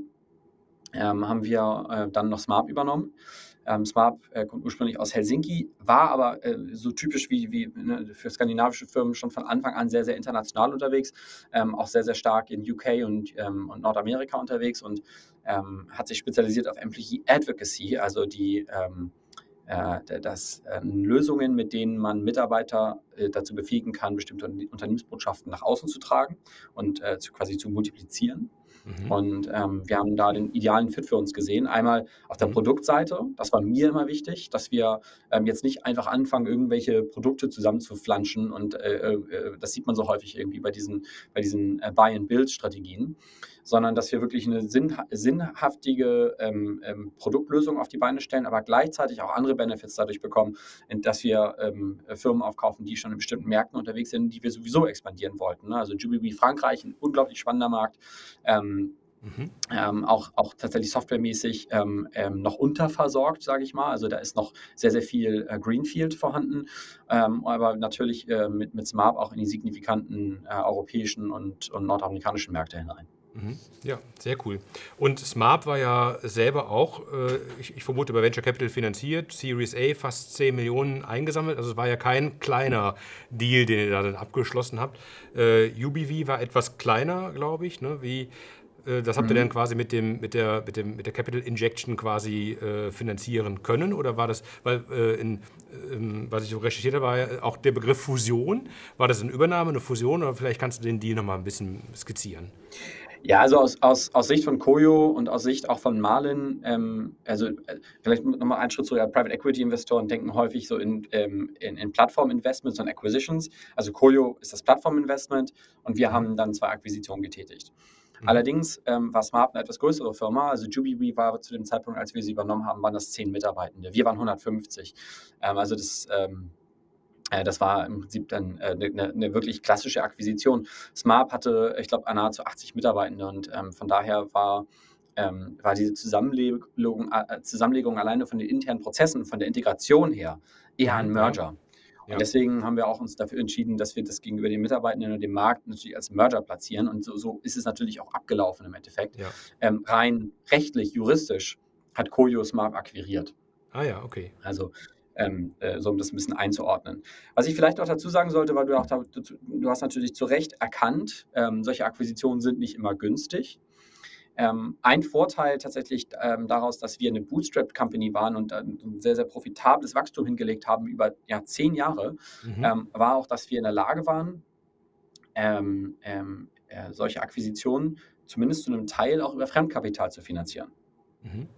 haben wir äh, dann noch Smart übernommen. Ähm, Smart äh, kommt ursprünglich aus Helsinki, war aber äh, so typisch wie, wie ne, für skandinavische Firmen schon von Anfang an sehr, sehr international unterwegs, ähm, auch sehr, sehr stark in UK und, ähm, und Nordamerika unterwegs und ähm, hat sich spezialisiert auf Employee Advocacy, also die ähm, äh, das, äh, Lösungen, mit denen man Mitarbeiter äh, dazu befähigen kann, bestimmte Unternehmensbotschaften nach außen zu tragen und äh, quasi zu multiplizieren. Mhm. Und ähm, wir haben da den idealen Fit für uns gesehen. Einmal auf der mhm. Produktseite, das war mir immer wichtig, dass wir ähm, jetzt nicht einfach anfangen, irgendwelche Produkte zusammenzuflanschen. Und äh, äh, das sieht man so häufig irgendwie bei diesen, bei diesen äh, Buy-and-Build-Strategien sondern dass wir wirklich eine sinn, sinnhaftige ähm, ähm, Produktlösung auf die Beine stellen, aber gleichzeitig auch andere Benefits dadurch bekommen, dass wir ähm, Firmen aufkaufen, die schon in bestimmten Märkten unterwegs sind, die wir sowieso expandieren wollten. Ne? Also Jubilee Frankreich, ein unglaublich spannender Markt. Ähm, Mhm. Ähm, auch, auch tatsächlich softwaremäßig ähm, ähm, noch unterversorgt, sage ich mal. Also da ist noch sehr, sehr viel äh, Greenfield vorhanden, ähm, aber natürlich äh, mit, mit Smart auch in die signifikanten äh, europäischen und, und nordamerikanischen Märkte hinein. Mhm. Ja, sehr cool. Und Smart war ja selber auch, äh, ich, ich, vermute, bei Venture Capital finanziert, Series A fast 10 Millionen eingesammelt. Also es war ja kein kleiner Deal, den ihr da dann abgeschlossen habt. Äh, UBV war etwas kleiner, glaube ich. Ne? Wie, äh, das habt ihr dann mhm. quasi mit, dem, mit, der, mit, dem, mit der Capital Injection quasi äh, finanzieren können? Oder war das, weil äh, in, ähm, was ich so recherchiert habe, war ja auch der Begriff Fusion. War das eine Übernahme, eine Fusion? Oder vielleicht kannst du den Deal nochmal ein bisschen skizzieren? Ja, also aus, aus, aus Sicht von Koyo und aus Sicht auch von Marlin, ähm, also äh, vielleicht nochmal einen Schritt zurück, Private Equity Investoren denken häufig so in, ähm, in, in Plattform-Investments und Acquisitions. Also Koyo ist das Plattform-Investment und wir haben dann zwei Akquisitionen getätigt. Mhm. Allerdings ähm, war Smart eine etwas größere Firma. Also Jubilee war zu dem Zeitpunkt, als wir sie übernommen haben, waren das zehn Mitarbeitende. Wir waren 150. Ähm, also das ähm, äh, das war im Prinzip dann eine, äh, eine, wirklich klassische Akquisition. Smart hatte, ich glaube, nahezu 80 Mitarbeitende und ähm, von daher war, ähm, war diese Zusammenlegung, äh, Zusammenlegung alleine von den internen Prozessen, von der Integration her eher ein Merger. Ja. Und deswegen haben wir auch uns dafür entschieden, dass wir das gegenüber den Mitarbeitenden und dem Markt natürlich als Merger platzieren. Und so, so ist es natürlich auch abgelaufen im Endeffekt. Ja. Ähm, rein rechtlich, juristisch hat Koyo Smart akquiriert. Ah ja, okay. Also ähm, äh, so um das ein bisschen einzuordnen. Was ich vielleicht auch dazu sagen sollte, weil du auch da, du hast natürlich zu Recht erkannt, ähm, solche Akquisitionen sind nicht immer günstig. Ähm, ein Vorteil tatsächlich ähm, daraus, dass wir eine Bootstrap-Company waren und ein sehr, sehr profitables Wachstum hingelegt haben über ja, zehn Jahre, mhm. Ähm, war auch, dass wir in der Lage waren, ähm, äh, solche Akquisitionen zumindest zu einem Teil auch über Fremdkapital zu finanzieren. Mhm.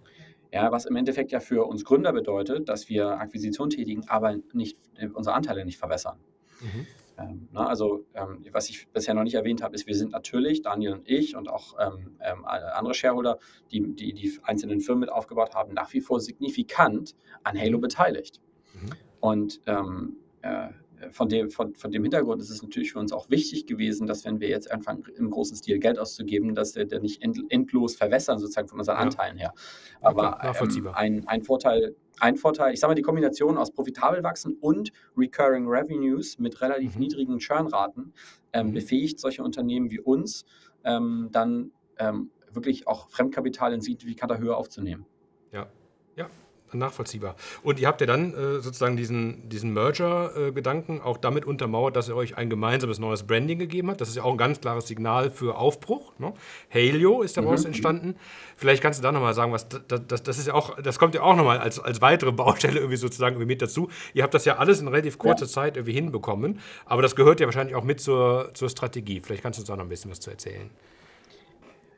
Ja, was im Endeffekt ja für uns Gründer bedeutet, dass wir Akquisition tätigen, aber nicht, unsere Anteile nicht verwässern. Mhm. Ähm, na, ne, also, ähm, was ich bisher noch nicht erwähnt habe, ist, wir sind natürlich, Daniel und ich und auch ähm, ähm andere Shareholder, die, die die einzelnen Firmen mit aufgebaut haben, nach wie vor signifikant an Halo beteiligt. Mhm. Und ähm, äh, von dem, von, von dem Hintergrund ist es natürlich für uns auch wichtig gewesen, dass wenn wir jetzt anfangen, im großen Stil Geld auszugeben, dass wir nicht end, endlos verwässern, sozusagen von unseren ja. Anteilen her. Aber ja, ähm, ein, ein Vorteil, ein Vorteil, ich sage mal, die Kombination aus profitabel wachsen und Recurring Revenues mit relativ mhm. niedrigen Churnraten ähm, mhm. befähigt solche Unternehmen wie uns ähm, dann ähm, wirklich auch Fremdkapital in signifikanter Höhe aufzunehmen. Ja, ja, nachvollziehbar. Und ihr habt ja dann äh, sozusagen diesen, diesen Merger-Gedanken auch damit untermauert, dass ihr euch ein gemeinsames neues Branding gegeben habt. Das ist ja auch ein ganz klares Signal für Aufbruch. Ne? Halio ist daraus mhm. entstanden. Vielleicht kannst du da nochmal sagen, was das, das, das, ist ja auch, das kommt ja auch nochmal als, als weitere Baustelle irgendwie sozusagen irgendwie mit dazu. Ihr habt das ja alles in relativ kurzer ja. Zeit irgendwie hinbekommen, aber das gehört ja wahrscheinlich auch mit zur, zur Strategie. Vielleicht kannst du uns da noch ein bisschen was zu erzählen.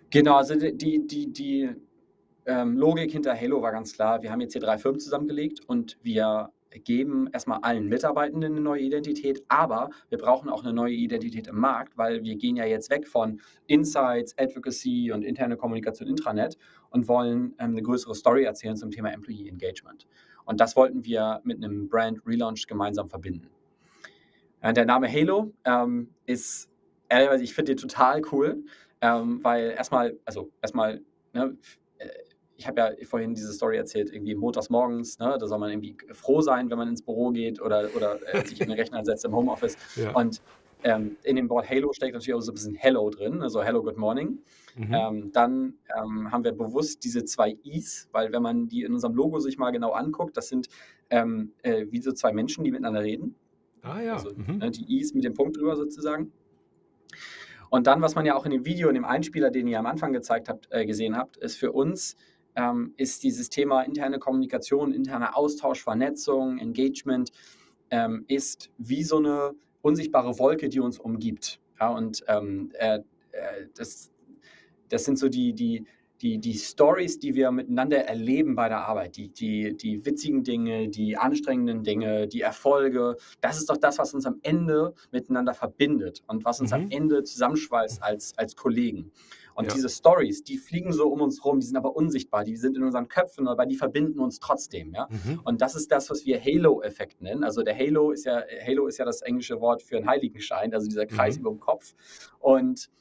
Genau, also die, die, die, ähm, Logik hinter Halo war ganz klar. Wir haben jetzt hier drei Firmen zusammengelegt und wir geben erstmal allen Mitarbeitenden eine neue Identität, aber wir brauchen auch eine neue Identität im Markt, weil wir gehen ja jetzt weg von Insights, Advocacy und interne Kommunikation Intranet und wollen ähm, eine größere Story erzählen zum Thema Employee Engagement. Und das wollten wir mit einem Brand Relaunch gemeinsam verbinden. Äh, der Name Halo ähm, ist, ehrlich, ich finde den total cool, ähm, weil erstmal, also erstmal, ne, ich habe ja vorhin diese Story erzählt, irgendwie montags morgens, ne, da soll man irgendwie froh sein, wenn man ins Büro geht oder, oder äh, <laughs> sich in den Rechner setzt im Homeoffice. Ja. Und ähm, in dem Wort Halo steckt natürlich auch so ein bisschen Hello drin, also Hello, Good Morning. Mhm. Ähm, dann ähm, haben wir bewusst diese zwei Is, weil wenn man die in unserem Logo sich mal genau anguckt, das sind ähm, äh, wie so zwei Menschen, die miteinander reden. Ah ja. Also, mhm. ne, die Is mit dem Punkt drüber sozusagen. Und dann, was man ja auch in dem Video, in dem Einspieler, den ihr am Anfang gezeigt habt, äh, gesehen habt, ist für uns ähm, ist dieses Thema interne Kommunikation, interner Austausch, Vernetzung, Engagement, ähm, ist wie so eine unsichtbare Wolke, die uns umgibt. Ja, und ähm, äh, äh, das, das sind so die, die, die, die Stories, die wir miteinander erleben bei der Arbeit, die, die, die witzigen Dinge, die anstrengenden Dinge, die Erfolge, das ist doch das, was uns am Ende miteinander verbindet und was uns mhm. am Ende zusammenschweißt als, als Kollegen. Und ja. diese Stories, die fliegen so um uns rum, die sind aber unsichtbar, die sind in unseren Köpfen, aber die verbinden uns trotzdem, ja. Mhm. Und das ist das, was wir Halo-Effekt nennen. Also der Halo ist ja, Halo ist ja das englische Wort für einen Heiligenschein, also dieser Kreis mhm. über dem Kopf. Und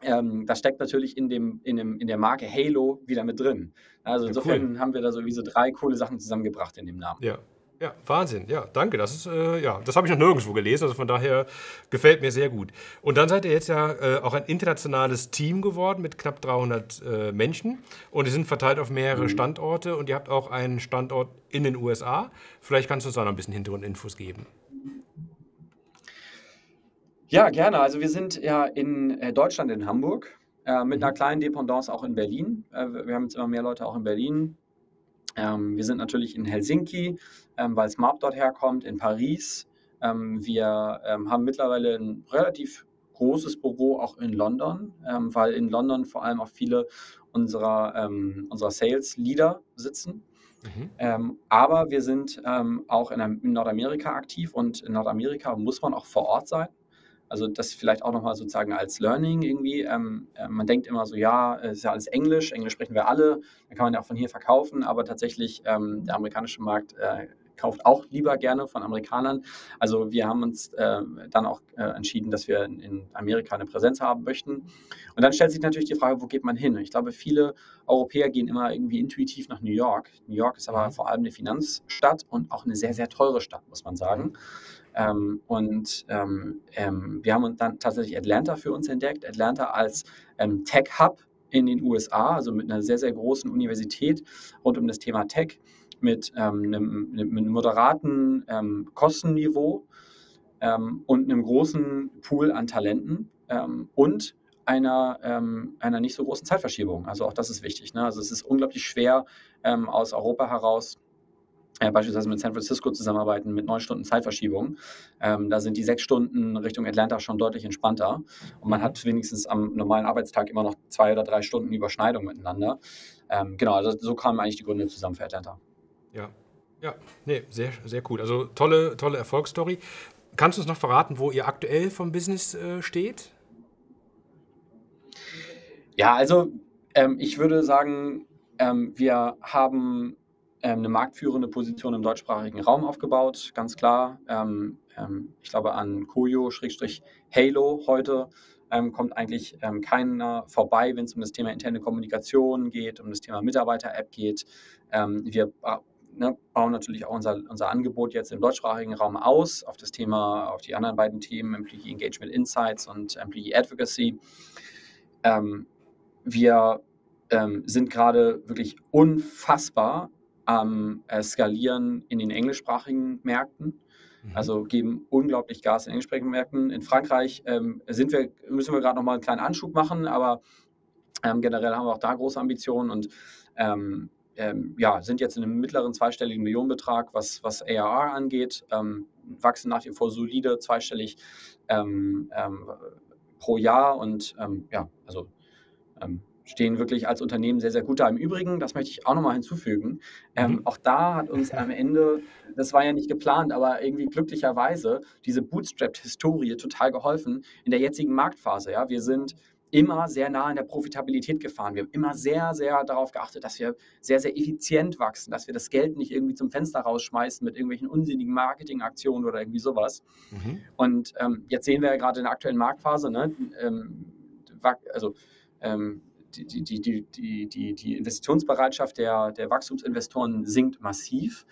ähm, das steckt natürlich in, dem, in, dem, in der Marke Halo wieder mit drin. Also insofern cool. haben wir da sowieso drei coole Sachen zusammengebracht in dem Namen. Ja, ja, Wahnsinn. Ja, danke. Das ist äh, ja, das habe ich noch nirgendwo gelesen. Also von daher gefällt mir sehr gut. Und dann seid ihr jetzt ja äh, auch ein internationales Team geworden mit knapp 300 äh, Menschen und die sind verteilt auf mehrere mhm. Standorte und ihr habt auch einen Standort in den USA. Vielleicht kannst du uns da noch ein bisschen Hintergrundinfos geben. Ja, gerne. Also wir sind ja in äh, Deutschland in Hamburg äh, mit einer mhm. kleinen Dependance auch in Berlin. Äh, wir haben jetzt immer mehr Leute auch in Berlin. Ähm, wir sind natürlich in Helsinki, ähm, weil Smart dort herkommt, in Paris. Ähm, wir ähm, haben mittlerweile ein relativ großes Büro auch in London, ähm, weil in London vor allem auch viele unserer, ähm, unserer Sales-Leader sitzen. Mhm. aber wir sind auch in, in Nordamerika aktiv und in Nordamerika muss man auch vor Ort sein. Also das vielleicht auch nochmal sozusagen als Learning irgendwie. Ähm, äh, man denkt immer so, ja, es ist ja alles Englisch, Englisch sprechen wir alle, dann kann man ja auch von hier verkaufen, aber tatsächlich ähm, der amerikanische Markt äh, kauft auch lieber gerne von Amerikanern. Also wir haben uns äh, dann auch äh, entschieden, dass wir in, in, Amerika eine Präsenz haben möchten. Und dann stellt sich natürlich die Frage, wo geht man hin? Ich glaube, viele Europäer gehen immer irgendwie intuitiv nach New York. New York ist aber mhm. vor allem eine Finanzstadt und auch eine sehr, sehr teure Stadt, muss man sagen. Ähm, und ähm, ähm, wir haben dann tatsächlich Atlanta für uns entdeckt. Atlanta als ähm, Tech-Hub in den USA, also mit einer sehr, sehr großen Universität rund um das Thema Tech, mit, ähm, einem, mit einem, moderaten ähm, Kostenniveau und einem großen Pool an Talenten und einer, einer nicht so großen Zeitverschiebung. Also auch das ist wichtig. Ne? Also es ist unglaublich schwer, aus Europa heraus äh, beispielsweise mit San Francisco zusammenarbeiten mit neun Stunden Zeitverschiebung. Ähm, da sind die sechs Stunden Richtung Atlanta schon deutlich entspannter und man hat wenigstens am normalen Arbeitstag immer noch zwei oder drei Stunden Überschneidung miteinander. Ähm, genau, also so kamen eigentlich die Gründe zusammen für Atlanta. Ja, ja, nee, sehr, sehr cool. Also tolle, tolle Erfolgsstory. Kannst du uns noch verraten, wo ihr aktuell vom Business äh, steht? Ja, also ähm, ich würde sagen, ähm, wir haben eine marktführende Position im deutschsprachigen Raum aufgebaut, ganz klar. Ähm, ähm, ich glaube an Koyo-Halo heute ähm, kommt eigentlich ähm, keiner vorbei, wenn es um das Thema interne Kommunikation geht, um das Thema Mitarbeiter-App geht. Ähm, wir ne, bauen natürlich auch unser, unser Angebot jetzt im deutschsprachigen Raum aus, auf das Thema, auf die anderen beiden Themen, Employee Engagement Insights und Employee Advocacy. Ähm, wir ähm, sind gerade wirklich unfassbar am äh, Skalieren in den englischsprachigen Märkten. Mhm. Also geben unglaublich Gas in englischsprachigen Märkten. In Frankreich ähm, sind wir, müssen wir gerade noch mal einen kleinen Anschub machen, aber ähm, generell haben wir auch da große Ambitionen und ähm, ähm, ja, sind jetzt in einem mittleren zweistelligen Millionenbetrag, was, was ARR angeht, ähm, wachsen nach wie vor solide zweistellig ähm, pro Jahr und ja, also stehen wirklich als Unternehmen sehr, sehr gut da. Im Übrigen, das möchte ich auch nochmal hinzufügen, mhm. auch da hat uns am Ende, das war ja nicht geplant, aber irgendwie glücklicherweise diese Bootstrapped-Historie total geholfen in der jetzigen Marktphase. Ja? Wir sind immer sehr nah an der Profitabilität gefahren. Wir haben immer sehr, sehr darauf geachtet, dass wir sehr, sehr effizient wachsen, dass wir das Geld nicht irgendwie zum Fenster rausschmeißen mit irgendwelchen unsinnigen Marketingaktionen oder irgendwie sowas. Mhm. Und ähm, jetzt sehen wir ja gerade in der aktuellen Marktphase, ne, ähm, also ähm, die, die, die, die, die Investitionsbereitschaft der, der Wachstumsinvestoren sinkt massiv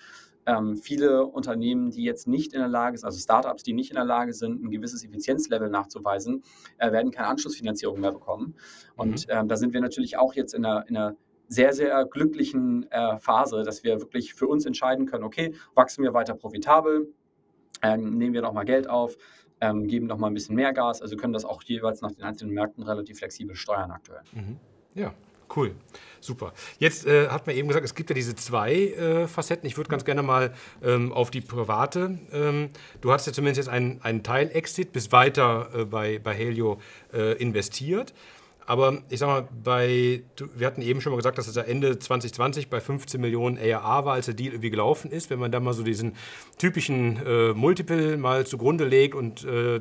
ähm, viele Unternehmen, die jetzt nicht in der Lage sind, also Startups, die nicht in der Lage sind, ein gewisses Effizienzlevel nachzuweisen, äh, werden keine Anschlussfinanzierung mehr bekommen. Und mhm. ähm, da sind wir natürlich auch jetzt in einer, in einer sehr, sehr glücklichen äh, Phase, dass wir wirklich für uns entscheiden können, okay, wachsen wir weiter profitabel, ähm, nehmen wir nochmal Geld auf, ähm, geben nochmal ein bisschen mehr Gas, also können das auch jeweils nach den einzelnen Märkten relativ flexibel steuern aktuell. Mhm. Ja, Cool, super. Jetzt äh, hat man eben gesagt, es gibt ja diese zwei äh, Facetten. Ich würde ganz gerne mal ähm, auf die private. Ähm, du hast ja zumindest jetzt einen, einen Teil Exit bis weiter äh, bei, bei Helio äh, investiert. Aber ich sag mal, bei, wir hatten eben schon mal gesagt, dass es ja Ende 2020 bei 15 Millionen ARA war, als der Deal irgendwie gelaufen ist. Wenn man da mal so diesen typischen äh, Multiple mal zugrunde legt und äh,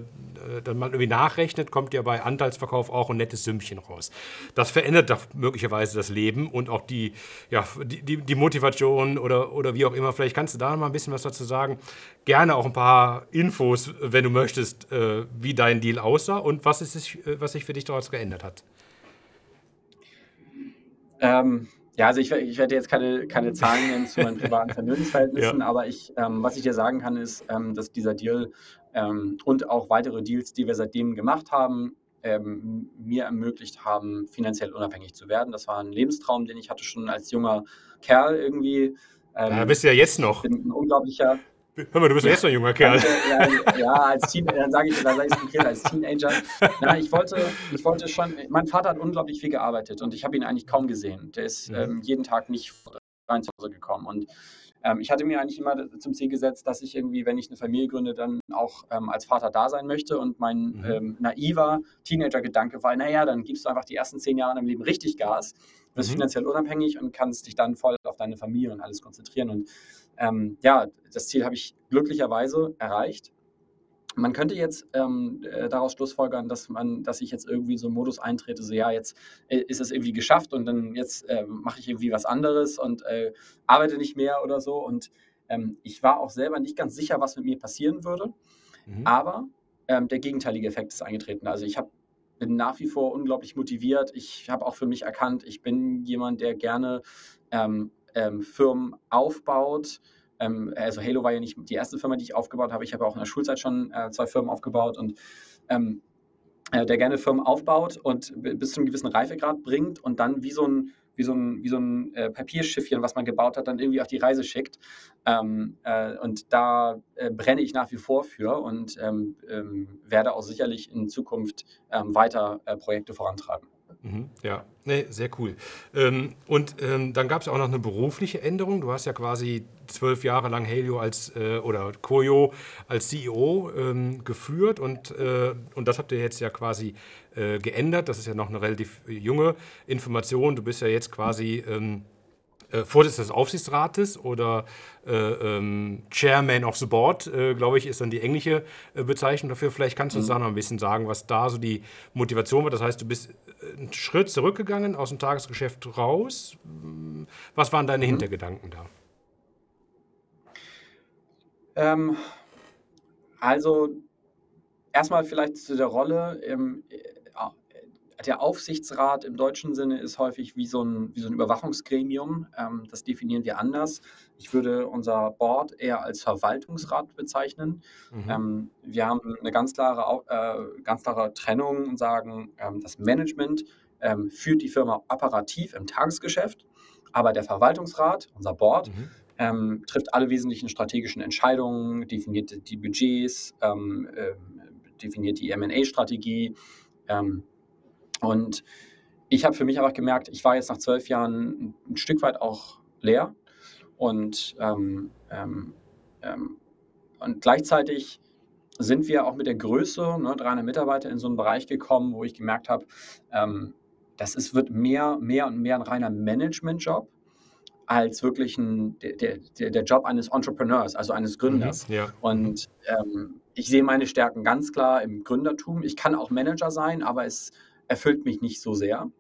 dann mal irgendwie nachrechnet, kommt ja bei Anteilsverkauf auch ein nettes Sümmchen raus. Das verändert doch möglicherweise das Leben und auch die, ja, die, die, die Motivation oder, oder wie auch immer. Vielleicht kannst du da mal ein bisschen was dazu sagen. Gerne auch ein paar Infos, wenn du möchtest, äh, wie dein Deal aussah und was, ist, was sich für dich daraus geändert hat. Ähm, ja, also ich, ich, werde jetzt keine, keine Zahlen nennen zu meinen privaten <laughs> Vermögensverhältnissen, ja. aber ich, ähm, was ich dir sagen kann, ist, ähm, dass dieser Deal ähm, und auch weitere Deals, die wir seitdem gemacht haben, ähm, mir ermöglicht haben, finanziell unabhängig zu werden. Das war ein Lebenstraum, den ich hatte schon als junger Kerl irgendwie. Ähm, ja, bist du ja jetzt noch. Ich bin ein unglaublicher, Hör mal, du bist ja noch ein junger Kerl. Ja, ja als Teenager, dann sage ich, dann sage ich es als Teenager. Na, ich, wollte, ich wollte schon, mein Vater hat unglaublich viel gearbeitet und ich habe ihn eigentlich kaum gesehen. Der ist mhm. ähm, jeden Tag nicht rein zu Hause gekommen. Und ähm, ich hatte mir eigentlich immer zum Ziel gesetzt, dass ich irgendwie, wenn ich eine Familie gründe, dann auch ähm, als Vater da sein möchte. Und mein mhm. ähm, naiver Teenager-Gedanke war, naja, dann gibst du einfach die ersten zehn Jahre im Leben richtig Gas, wirst mhm. finanziell unabhängig und kannst dich dann voll auf deine Familie und alles konzentrieren. Und ähm, ja, das Ziel habe ich glücklicherweise erreicht. Man könnte jetzt ähm, äh, daraus schlussfolgern, dass man, dass ich jetzt irgendwie so einen Modus eintrete, so ja, jetzt äh, ist es irgendwie geschafft und dann jetzt äh, mache ich irgendwie was anderes und äh, arbeite nicht mehr oder so. Und ähm, ich war auch selber nicht ganz sicher, was mit mir passieren würde. Mhm. Aber ähm, der gegenteilige Effekt ist eingetreten. Also ich habe bin nach wie vor unglaublich motiviert. Ich habe auch für mich erkannt, ich bin jemand, der gerne ähm, ähm, Firmen aufbaut. Ähm, also Halo war ja nicht die erste Firma, die ich aufgebaut habe. Ich habe auch in der Schulzeit schon äh, zwei Firmen aufgebaut und ähm, äh, der gerne Firmen aufbaut und bis zu einem gewissen Reifegrad bringt und dann wie so ein wie so ein, wie so ein äh, Papierschiffchen, was man gebaut hat, dann irgendwie auf die Reise schickt. Ähm, äh, und da äh, brenne ich nach wie vor für und ähm, ähm, werde auch sicherlich in Zukunft ähm, weiter äh, Projekte vorantreiben. Mhm, ja, nee, sehr cool. Ähm, und ähm, dann gab es auch noch eine berufliche Änderung. Du hast ja quasi zwölf Jahre lang Helio als äh, oder Koyo als CEO ähm, geführt und, äh, und das habt ihr jetzt ja quasi äh, geändert. Das ist ja noch eine relativ junge Information. Du bist ja jetzt quasi ähm, äh, Vorsitzender des Aufsichtsrates oder äh, ähm, Chairman of the Board, äh, glaube ich, ist dann die englische äh, Bezeichnung dafür. Vielleicht kannst du uns mhm. da noch ein bisschen sagen, was da so die Motivation war. Das heißt, du bist äh, einen Schritt zurückgegangen aus dem Tagesgeschäft raus. Was waren deine mhm. Hintergedanken da? Ähm, also erstmal vielleicht zu der Rolle. Ähm, äh, der Aufsichtsrat im deutschen Sinne ist häufig wie so ein, wie so ein Überwachungsgremium. Ähm, das definieren wir anders. Ich würde unser Board eher als Verwaltungsrat bezeichnen. Mhm. Ähm, wir haben eine ganz klare, äh, ganz klare Trennung und sagen, ähm, das Management ähm, führt die Firma operativ im Tagesgeschäft, aber der Verwaltungsrat, unser Board, mhm. Ähm, trifft alle wesentlichen strategischen Entscheidungen, definiert die Budgets, ähm, äh, definiert die MA-Strategie. Ähm, und ich habe für mich einfach gemerkt, ich war jetzt nach zwölf Jahren ein Stück weit auch leer und, ähm, ähm, ähm, und gleichzeitig sind wir auch mit der Größe, ne, 300 Mitarbeiter, in so einen Bereich gekommen, wo ich gemerkt habe, ähm, das ist, wird mehr, mehr und mehr ein reiner Management-Job als wirklich ein, der, der, der Job eines Entrepreneurs, also eines Gründers. Mhm, ja. Und ähm, ich sehe meine Stärken ganz klar im Gründertum. Ich kann auch Manager sein, aber es erfüllt mich nicht so sehr.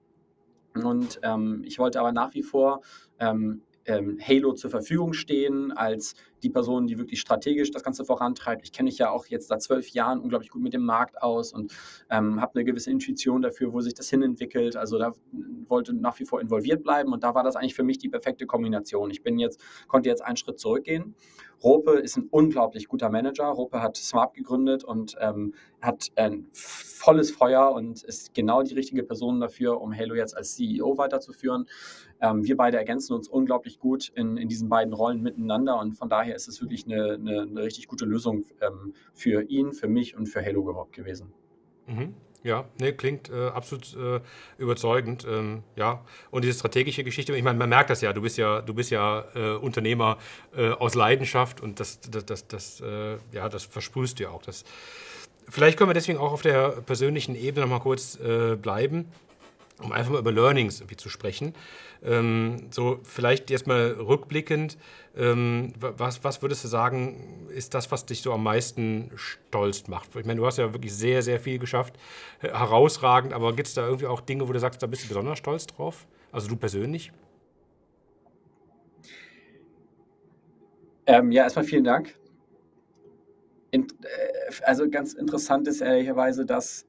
Und ähm, ich wollte aber nach wie vor ähm, ähm, Halo zur Verfügung stehen als die Person, die wirklich strategisch das Ganze vorantreibt. Ich kenne mich ja auch jetzt seit zwölf Jahren unglaublich gut mit dem Markt aus und ähm, habe eine gewisse Intuition dafür, wo sich das hinentwickelt. Also da wollte nach wie vor involviert bleiben und da war das eigentlich für mich die perfekte Kombination. Ich bin jetzt, konnte jetzt einen Schritt zurückgehen. Rope ist ein unglaublich guter Manager. Rope hat Smart gegründet und ähm, hat ein volles Feuer und ist genau die richtige Person dafür, um Halo jetzt als CEO weiterzuführen. Ähm, wir beide ergänzen uns unglaublich gut in, in diesen beiden Rollen miteinander und von daher ist es wirklich eine, eine, eine richtig gute Lösung ähm, für ihn, für mich und für Halo überhaupt gewesen. Mhm. Ja, ne, klingt äh, absolut äh, überzeugend. Ähm, ja, und diese strategische Geschichte, ich meine, man merkt das ja, du bist ja, du bist ja äh, Unternehmer äh, aus Leidenschaft und das, das, das, das äh, ja, das versprühst du ja auch. Das, vielleicht können wir deswegen auch auf der persönlichen Ebene noch mal kurz äh, bleiben um einfach mal über Learnings irgendwie zu sprechen. Ähm, so vielleicht erstmal rückblickend, ähm, was, was würdest du sagen, ist das, was dich so am meisten stolz macht? Ich meine, du hast ja wirklich sehr, sehr viel geschafft, herausragend, aber gibt es da irgendwie auch Dinge, wo du sagst, da bist du besonders stolz drauf? Also du persönlich? Ähm, ja, erstmal vielen Dank. In, äh, also ganz interessant ist ehrlicherweise, dass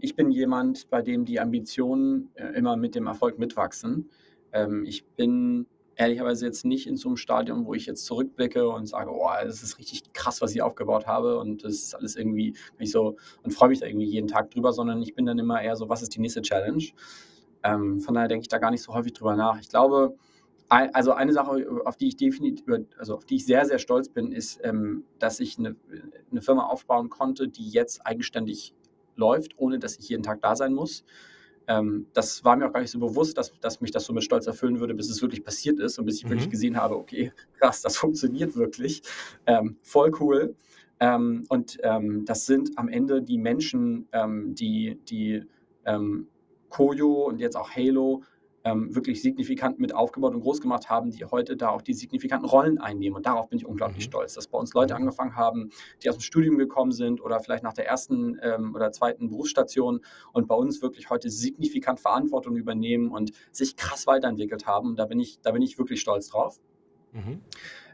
ich bin jemand, bei dem die Ambitionen äh, immer mit dem Erfolg mitwachsen. Ähm, ich bin ehrlicherweise jetzt nicht in so einem Stadium, wo ich jetzt zurückblicke und sage, oh, das ist richtig krass, was ich aufgebaut habe und das ist alles irgendwie nicht so und freue mich da irgendwie jeden Tag drüber, sondern ich bin dann immer eher so, was ist die nächste Challenge? Ähm, von daher denke ich da gar nicht so häufig drüber nach. Ich glaube, also eine Sache, auf die ich definitiv, also auf die ich sehr, sehr stolz bin, ist, ähm, dass ich eine, eine Firma aufbauen konnte, die jetzt eigenständig läuft, ohne dass ich jeden Tag da sein muss. Ähm, das war mir auch gar nicht so bewusst, dass, dass mich das so mit Stolz erfüllen würde, bis es wirklich passiert ist und bis ich mhm. wirklich gesehen habe, okay, krass, das funktioniert wirklich. Ähm, voll cool. Ähm, und ähm, das sind am Ende die Menschen, ähm, die, die ähm, Koyo und jetzt auch Halo ähm, wirklich signifikant mit aufgebaut und groß gemacht haben, die heute da auch die signifikanten Rollen einnehmen. Und darauf bin ich unglaublich mhm. stolz, dass bei uns Leute mhm. angefangen haben, die aus dem Studium gekommen sind oder vielleicht nach der ersten ähm, oder zweiten Berufsstation und bei uns wirklich heute signifikant Verantwortung übernehmen und sich krass weiterentwickelt haben. Und da bin ich, da bin ich wirklich stolz drauf. Mhm.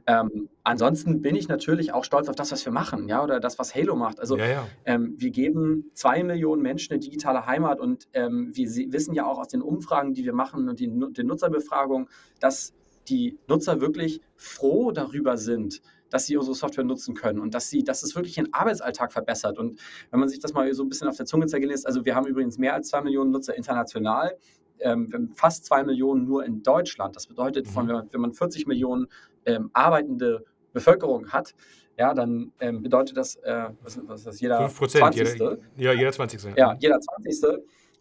Ähm, ansonsten bin ich natürlich auch stolz auf das, was wir machen, ja, oder das, was Halo macht. Also ja, ja. Ähm, wir geben zwei Millionen Menschen eine digitale Heimat und ähm, wir wissen ja auch aus den Umfragen, die wir machen und die, den Nutzerbefragungen, dass die Nutzer wirklich froh darüber sind, dass sie unsere Software nutzen können und dass sie, dass es wirklich ihren Arbeitsalltag verbessert. Und wenn man sich das mal so ein bisschen auf der Zunge zergehen lässt, also wir haben übrigens mehr als zwei Millionen Nutzer international ähm, fast zwei Millionen nur in Deutschland. Das bedeutet, von, mhm. wenn man 40 Millionen ähm, arbeitende Bevölkerung hat, ja, dann ähm, bedeutet das, äh, was, was ist das, jeder 20. Jeder, ja, jeder 20. Ja, jeder 20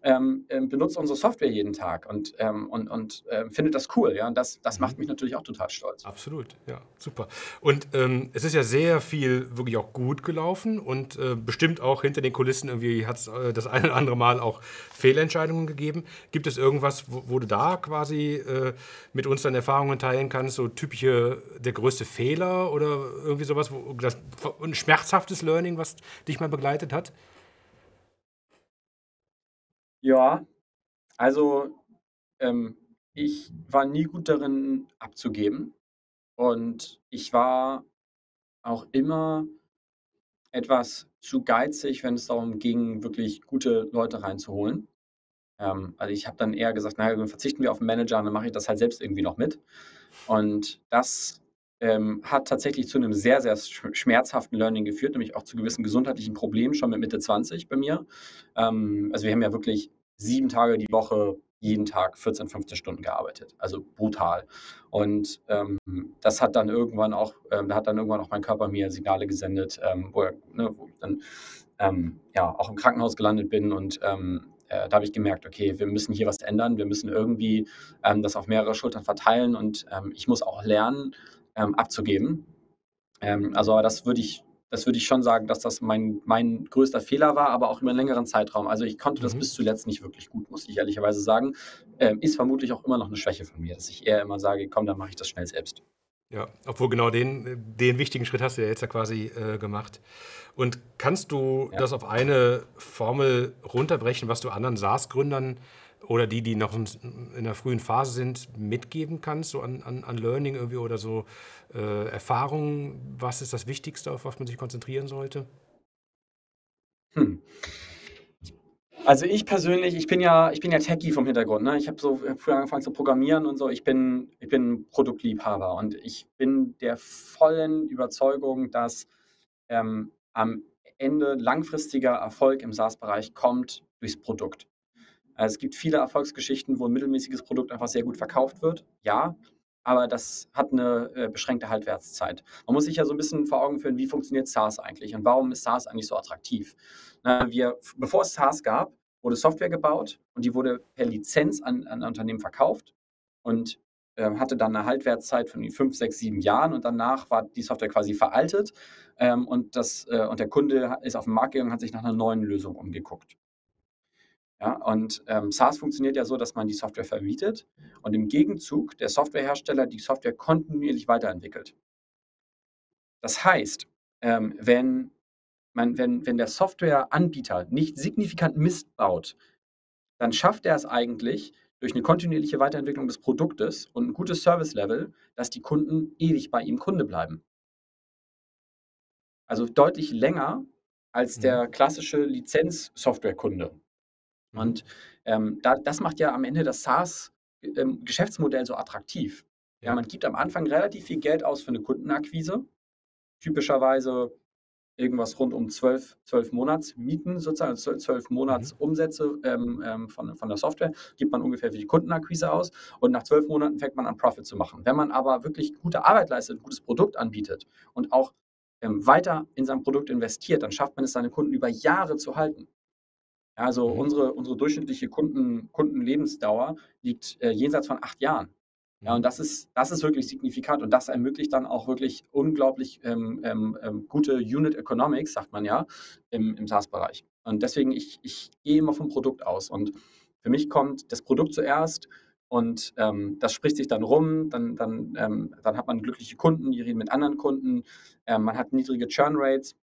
ähm, ähm, benutzt unsere Software jeden Tag und, ähm, und, und äh, findet das cool. Ja? Und das, das macht mhm. mich natürlich auch total stolz. Absolut, ja, super. Und ähm, es ist ja sehr viel wirklich auch gut gelaufen und äh, bestimmt auch hinter den Kulissen irgendwie hat es äh, das <laughs> eine oder andere Mal auch Fehlentscheidungen gegeben. Gibt es irgendwas, wo, wo du da quasi äh, mit uns deine Erfahrungen teilen kannst, so typische, der größte Fehler oder irgendwie sowas, wo, das, ein schmerzhaftes Learning, was dich mal begleitet hat? Ja, also, ähm, ich war nie gut darin abzugeben und ich war auch immer etwas zu geizig, wenn es darum ging, wirklich gute Leute reinzuholen. Ähm, also ich habe dann eher gesagt, naja, dann verzichten wir auf den Manager dann mache ich das halt selbst irgendwie noch mit. Und das ähm, hat tatsächlich zu einem sehr, sehr schmerzhaften Learning geführt, nämlich auch zu gewissen gesundheitlichen Problemen schon mit Mitte 20 bei mir. Ähm, also wir haben ja wirklich sieben Tage die Woche jeden Tag 14, 15 Stunden gearbeitet. Also brutal. Und ähm, das hat dann irgendwann auch, ähm, da hat dann irgendwann auch mein Körper mir Signale gesendet, ähm, wo, ne, wo, ich dann ähm, ja auch im Krankenhaus gelandet bin und ähm, äh, da habe ich gemerkt, okay, wir müssen hier was ändern, wir müssen irgendwie ähm, das auf mehrere Schultern verteilen und ich muss auch lernen, abzugeben. also das würde ich das würde ich schon sagen, dass das mein, mein größter Fehler war, aber auch über einen längeren Zeitraum. Also ich konnte das mhm. bis zuletzt nicht wirklich gut, muss ich ehrlicherweise sagen. Ähm, ist vermutlich auch immer noch eine Schwäche von mir, dass ich eher immer sage, komm, dann mache ich das schnell selbst. Ja, obwohl genau den, den wichtigen Schritt hast du ja jetzt ja quasi äh, gemacht. Und kannst du ja. das auf eine Formel runterbrechen, was du anderen SaaS-Gründern oder die, die noch in der frühen Phase sind, mitgeben kannst, so an, an, an Learning irgendwie oder so äh, Erfahrungen? Was ist das Wichtigste, auf was man sich konzentrieren sollte? Hm. Also ich persönlich, ich bin ja, ich bin ja Techie vom Hintergrund. Ne? Ich habe so hab früher angefangen zu programmieren und so. Ich bin, ich bin Produktliebhaber und ich bin der vollen Überzeugung, dass ähm, am Ende langfristiger Erfolg im SaaS-Bereich kommt durchs Produkt. Also es gibt viele Erfolgsgeschichten, wo ein mittelmäßiges Produkt einfach sehr gut verkauft wird. Ja, aber das hat eine äh, beschränkte Haltwertszeit. Man muss sich ja so ein bisschen vor Augen führen, wie funktioniert SaaS eigentlich und warum ist SaaS eigentlich so attraktiv? Na, wir, bevor es SaaS gab, wurde Software gebaut und die wurde per Lizenz an, an Unternehmen verkauft und äh, hatte dann eine Haltwertszeit von fünf, sechs, sieben Jahren und danach war die Software quasi veraltet ähm, und, das, äh, und der Kunde ist auf den Markt gegangen und hat sich nach einer neuen Lösung umgeguckt. Ja, und ähm, SaaS funktioniert ja so, dass man die Software vermietet und im Gegenzug der Softwarehersteller die Software kontinuierlich weiterentwickelt. Das heißt, ähm, wenn, man, wenn, wenn der Softwareanbieter nicht signifikant Mist baut, dann schafft er es eigentlich durch eine kontinuierliche Weiterentwicklung des Produktes und ein gutes Service-Level, dass die Kunden ewig bei ihm Kunde bleiben. Also deutlich länger als der mhm. klassische Lizenz-Software-Kunde. Mhm. Und ähm, da, das macht ja am Ende das SaaS-Geschäftsmodell ähm, so attraktiv. Ja. ja, man gibt am Anfang relativ viel Geld aus für eine Kundenakquise. Typischerweise irgendwas rund um zwölf, zwölf Monatsmieten, sozusagen, also zwölf Monats mhm. Umsätze ähm, ähm, von, von der Software, gibt man ungefähr für die Kundenakquise aus und nach zwölf Monaten fängt man an, Profit zu machen. Wenn man aber wirklich gute Arbeit leistet, ein gutes Produkt anbietet und auch ähm, weiter in sein Produkt investiert, dann schafft man es, seine Kunden über Jahre zu halten. Also mhm. unsere, unsere durchschnittliche Kunden, Kundenlebensdauer liegt äh, jenseits von acht Jahren. Ja, und mhm. das ist, das ist wirklich signifikant und das ermöglicht dann auch wirklich unglaublich ähm, ähm, ähm, gute Unit Economics, sagt man ja, im, im SaaS-Bereich. Und deswegen, ich, ich gehe immer vom Produkt aus. Und für mich kommt das Produkt zuerst und ähm, das spricht sich dann rum, dann, dann, ähm, dann hat man glückliche Kunden, die reden mit anderen Kunden, ähm, man hat niedrige Churn Rates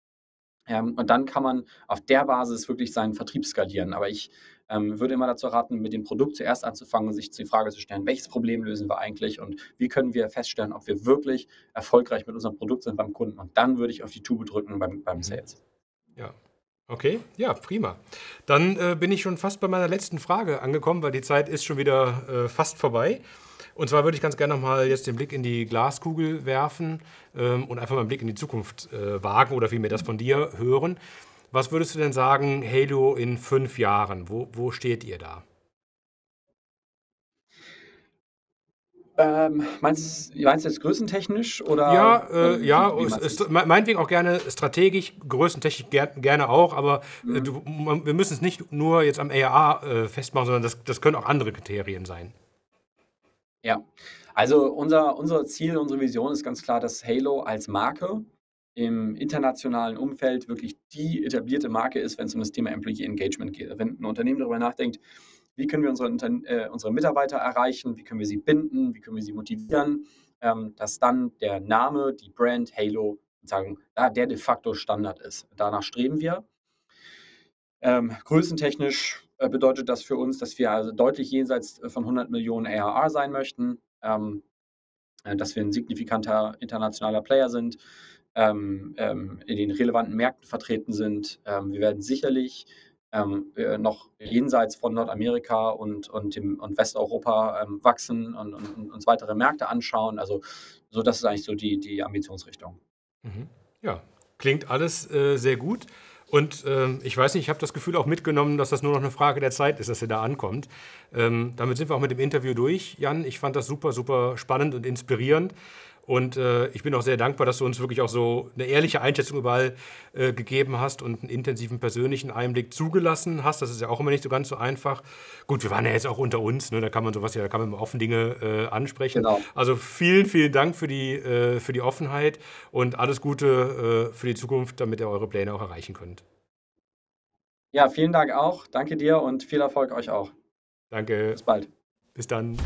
ähm, und dann kann man auf der Basis wirklich seinen Vertrieb skalieren. Aber ich ähm, würde immer dazu raten, mit dem Produkt zuerst anzufangen und sich die Frage zu stellen, welches Problem lösen wir eigentlich und wie können wir feststellen, ob wir wirklich erfolgreich mit unserem Produkt sind beim Kunden. Und dann würde ich auf die Tube drücken beim, beim mhm. Sales. Ja. Okay, ja, prima. Dann äh, bin ich schon fast bei meiner letzten Frage angekommen, weil die Zeit ist schon wieder äh, fast vorbei. Und zwar würde ich ganz gerne nochmal jetzt den Blick in die Glaskugel werfen ähm, und einfach mal einen Blick in die Zukunft äh, wagen oder vielmehr das von dir hören. Was würdest du denn sagen, Halo in fünf Jahren? Wo, wo steht ihr da? Ähm, meinst, du, meinst du jetzt größentechnisch oder? Ja, äh, ja ist, meinetwegen auch gerne strategisch, größentechnisch ger gerne auch, aber äh, mhm. du, wir müssen es nicht nur jetzt am ARA äh, festmachen, sondern das, das können auch andere Kriterien sein. Ja, also unser, unser Ziel, unsere Vision ist ganz klar, dass Halo als Marke im internationalen Umfeld wirklich die etablierte Marke ist, wenn es um das Thema Employee Engagement geht. Wenn ein Unternehmen darüber nachdenkt, wie können wir unsere, äh, unsere Mitarbeiter erreichen, wie können wir sie binden, wie können wir sie motivieren, ähm, dass dann der Name, die Brand Halo sagen, da der de facto Standard ist. Danach streben wir. Ähm, größentechnisch bedeutet das für uns, dass wir also deutlich jenseits äh, von 100 Millionen ARR sein möchten, ähm, äh, dass wir ein signifikanter internationaler Player sind. ähm, ähm, in den relevanten Märkten vertreten sind. Ähm, wir werden sicherlich ähm, äh, noch jenseits von Nordamerika und, und, dem, und Westeuropa ähm, wachsen und, und, und, uns weitere Märkte anschauen. Also so, das ist eigentlich so die, die Ambitionsrichtung. Mhm. Ja, klingt alles äh, sehr gut. Und ähm, ich weiß nicht, ich habe das Gefühl auch mitgenommen, dass das nur noch eine Frage der Zeit ist, dass er da ankommt. Ähm, damit sind wir auch mit dem Interview durch, Jan. Ich fand das super, super spannend und inspirierend. Und äh, ich bin auch sehr dankbar, dass du uns wirklich auch so eine ehrliche Einschätzung überall äh, gegeben hast und einen intensiven persönlichen Einblick zugelassen hast. Das ist ja auch immer nicht so ganz so einfach. Gut, wir waren ja jetzt auch unter uns, ne? da kann man sowas ja, da kann man offen Dinge äh, ansprechen. Genau. Also vielen, vielen Dank für die, äh, für die Offenheit und alles Gute äh, für die Zukunft, damit ihr eure Pläne auch erreichen könnt. Ja, vielen Dank auch. Danke dir und viel Erfolg euch auch. Danke. Bis bald. Bis dann.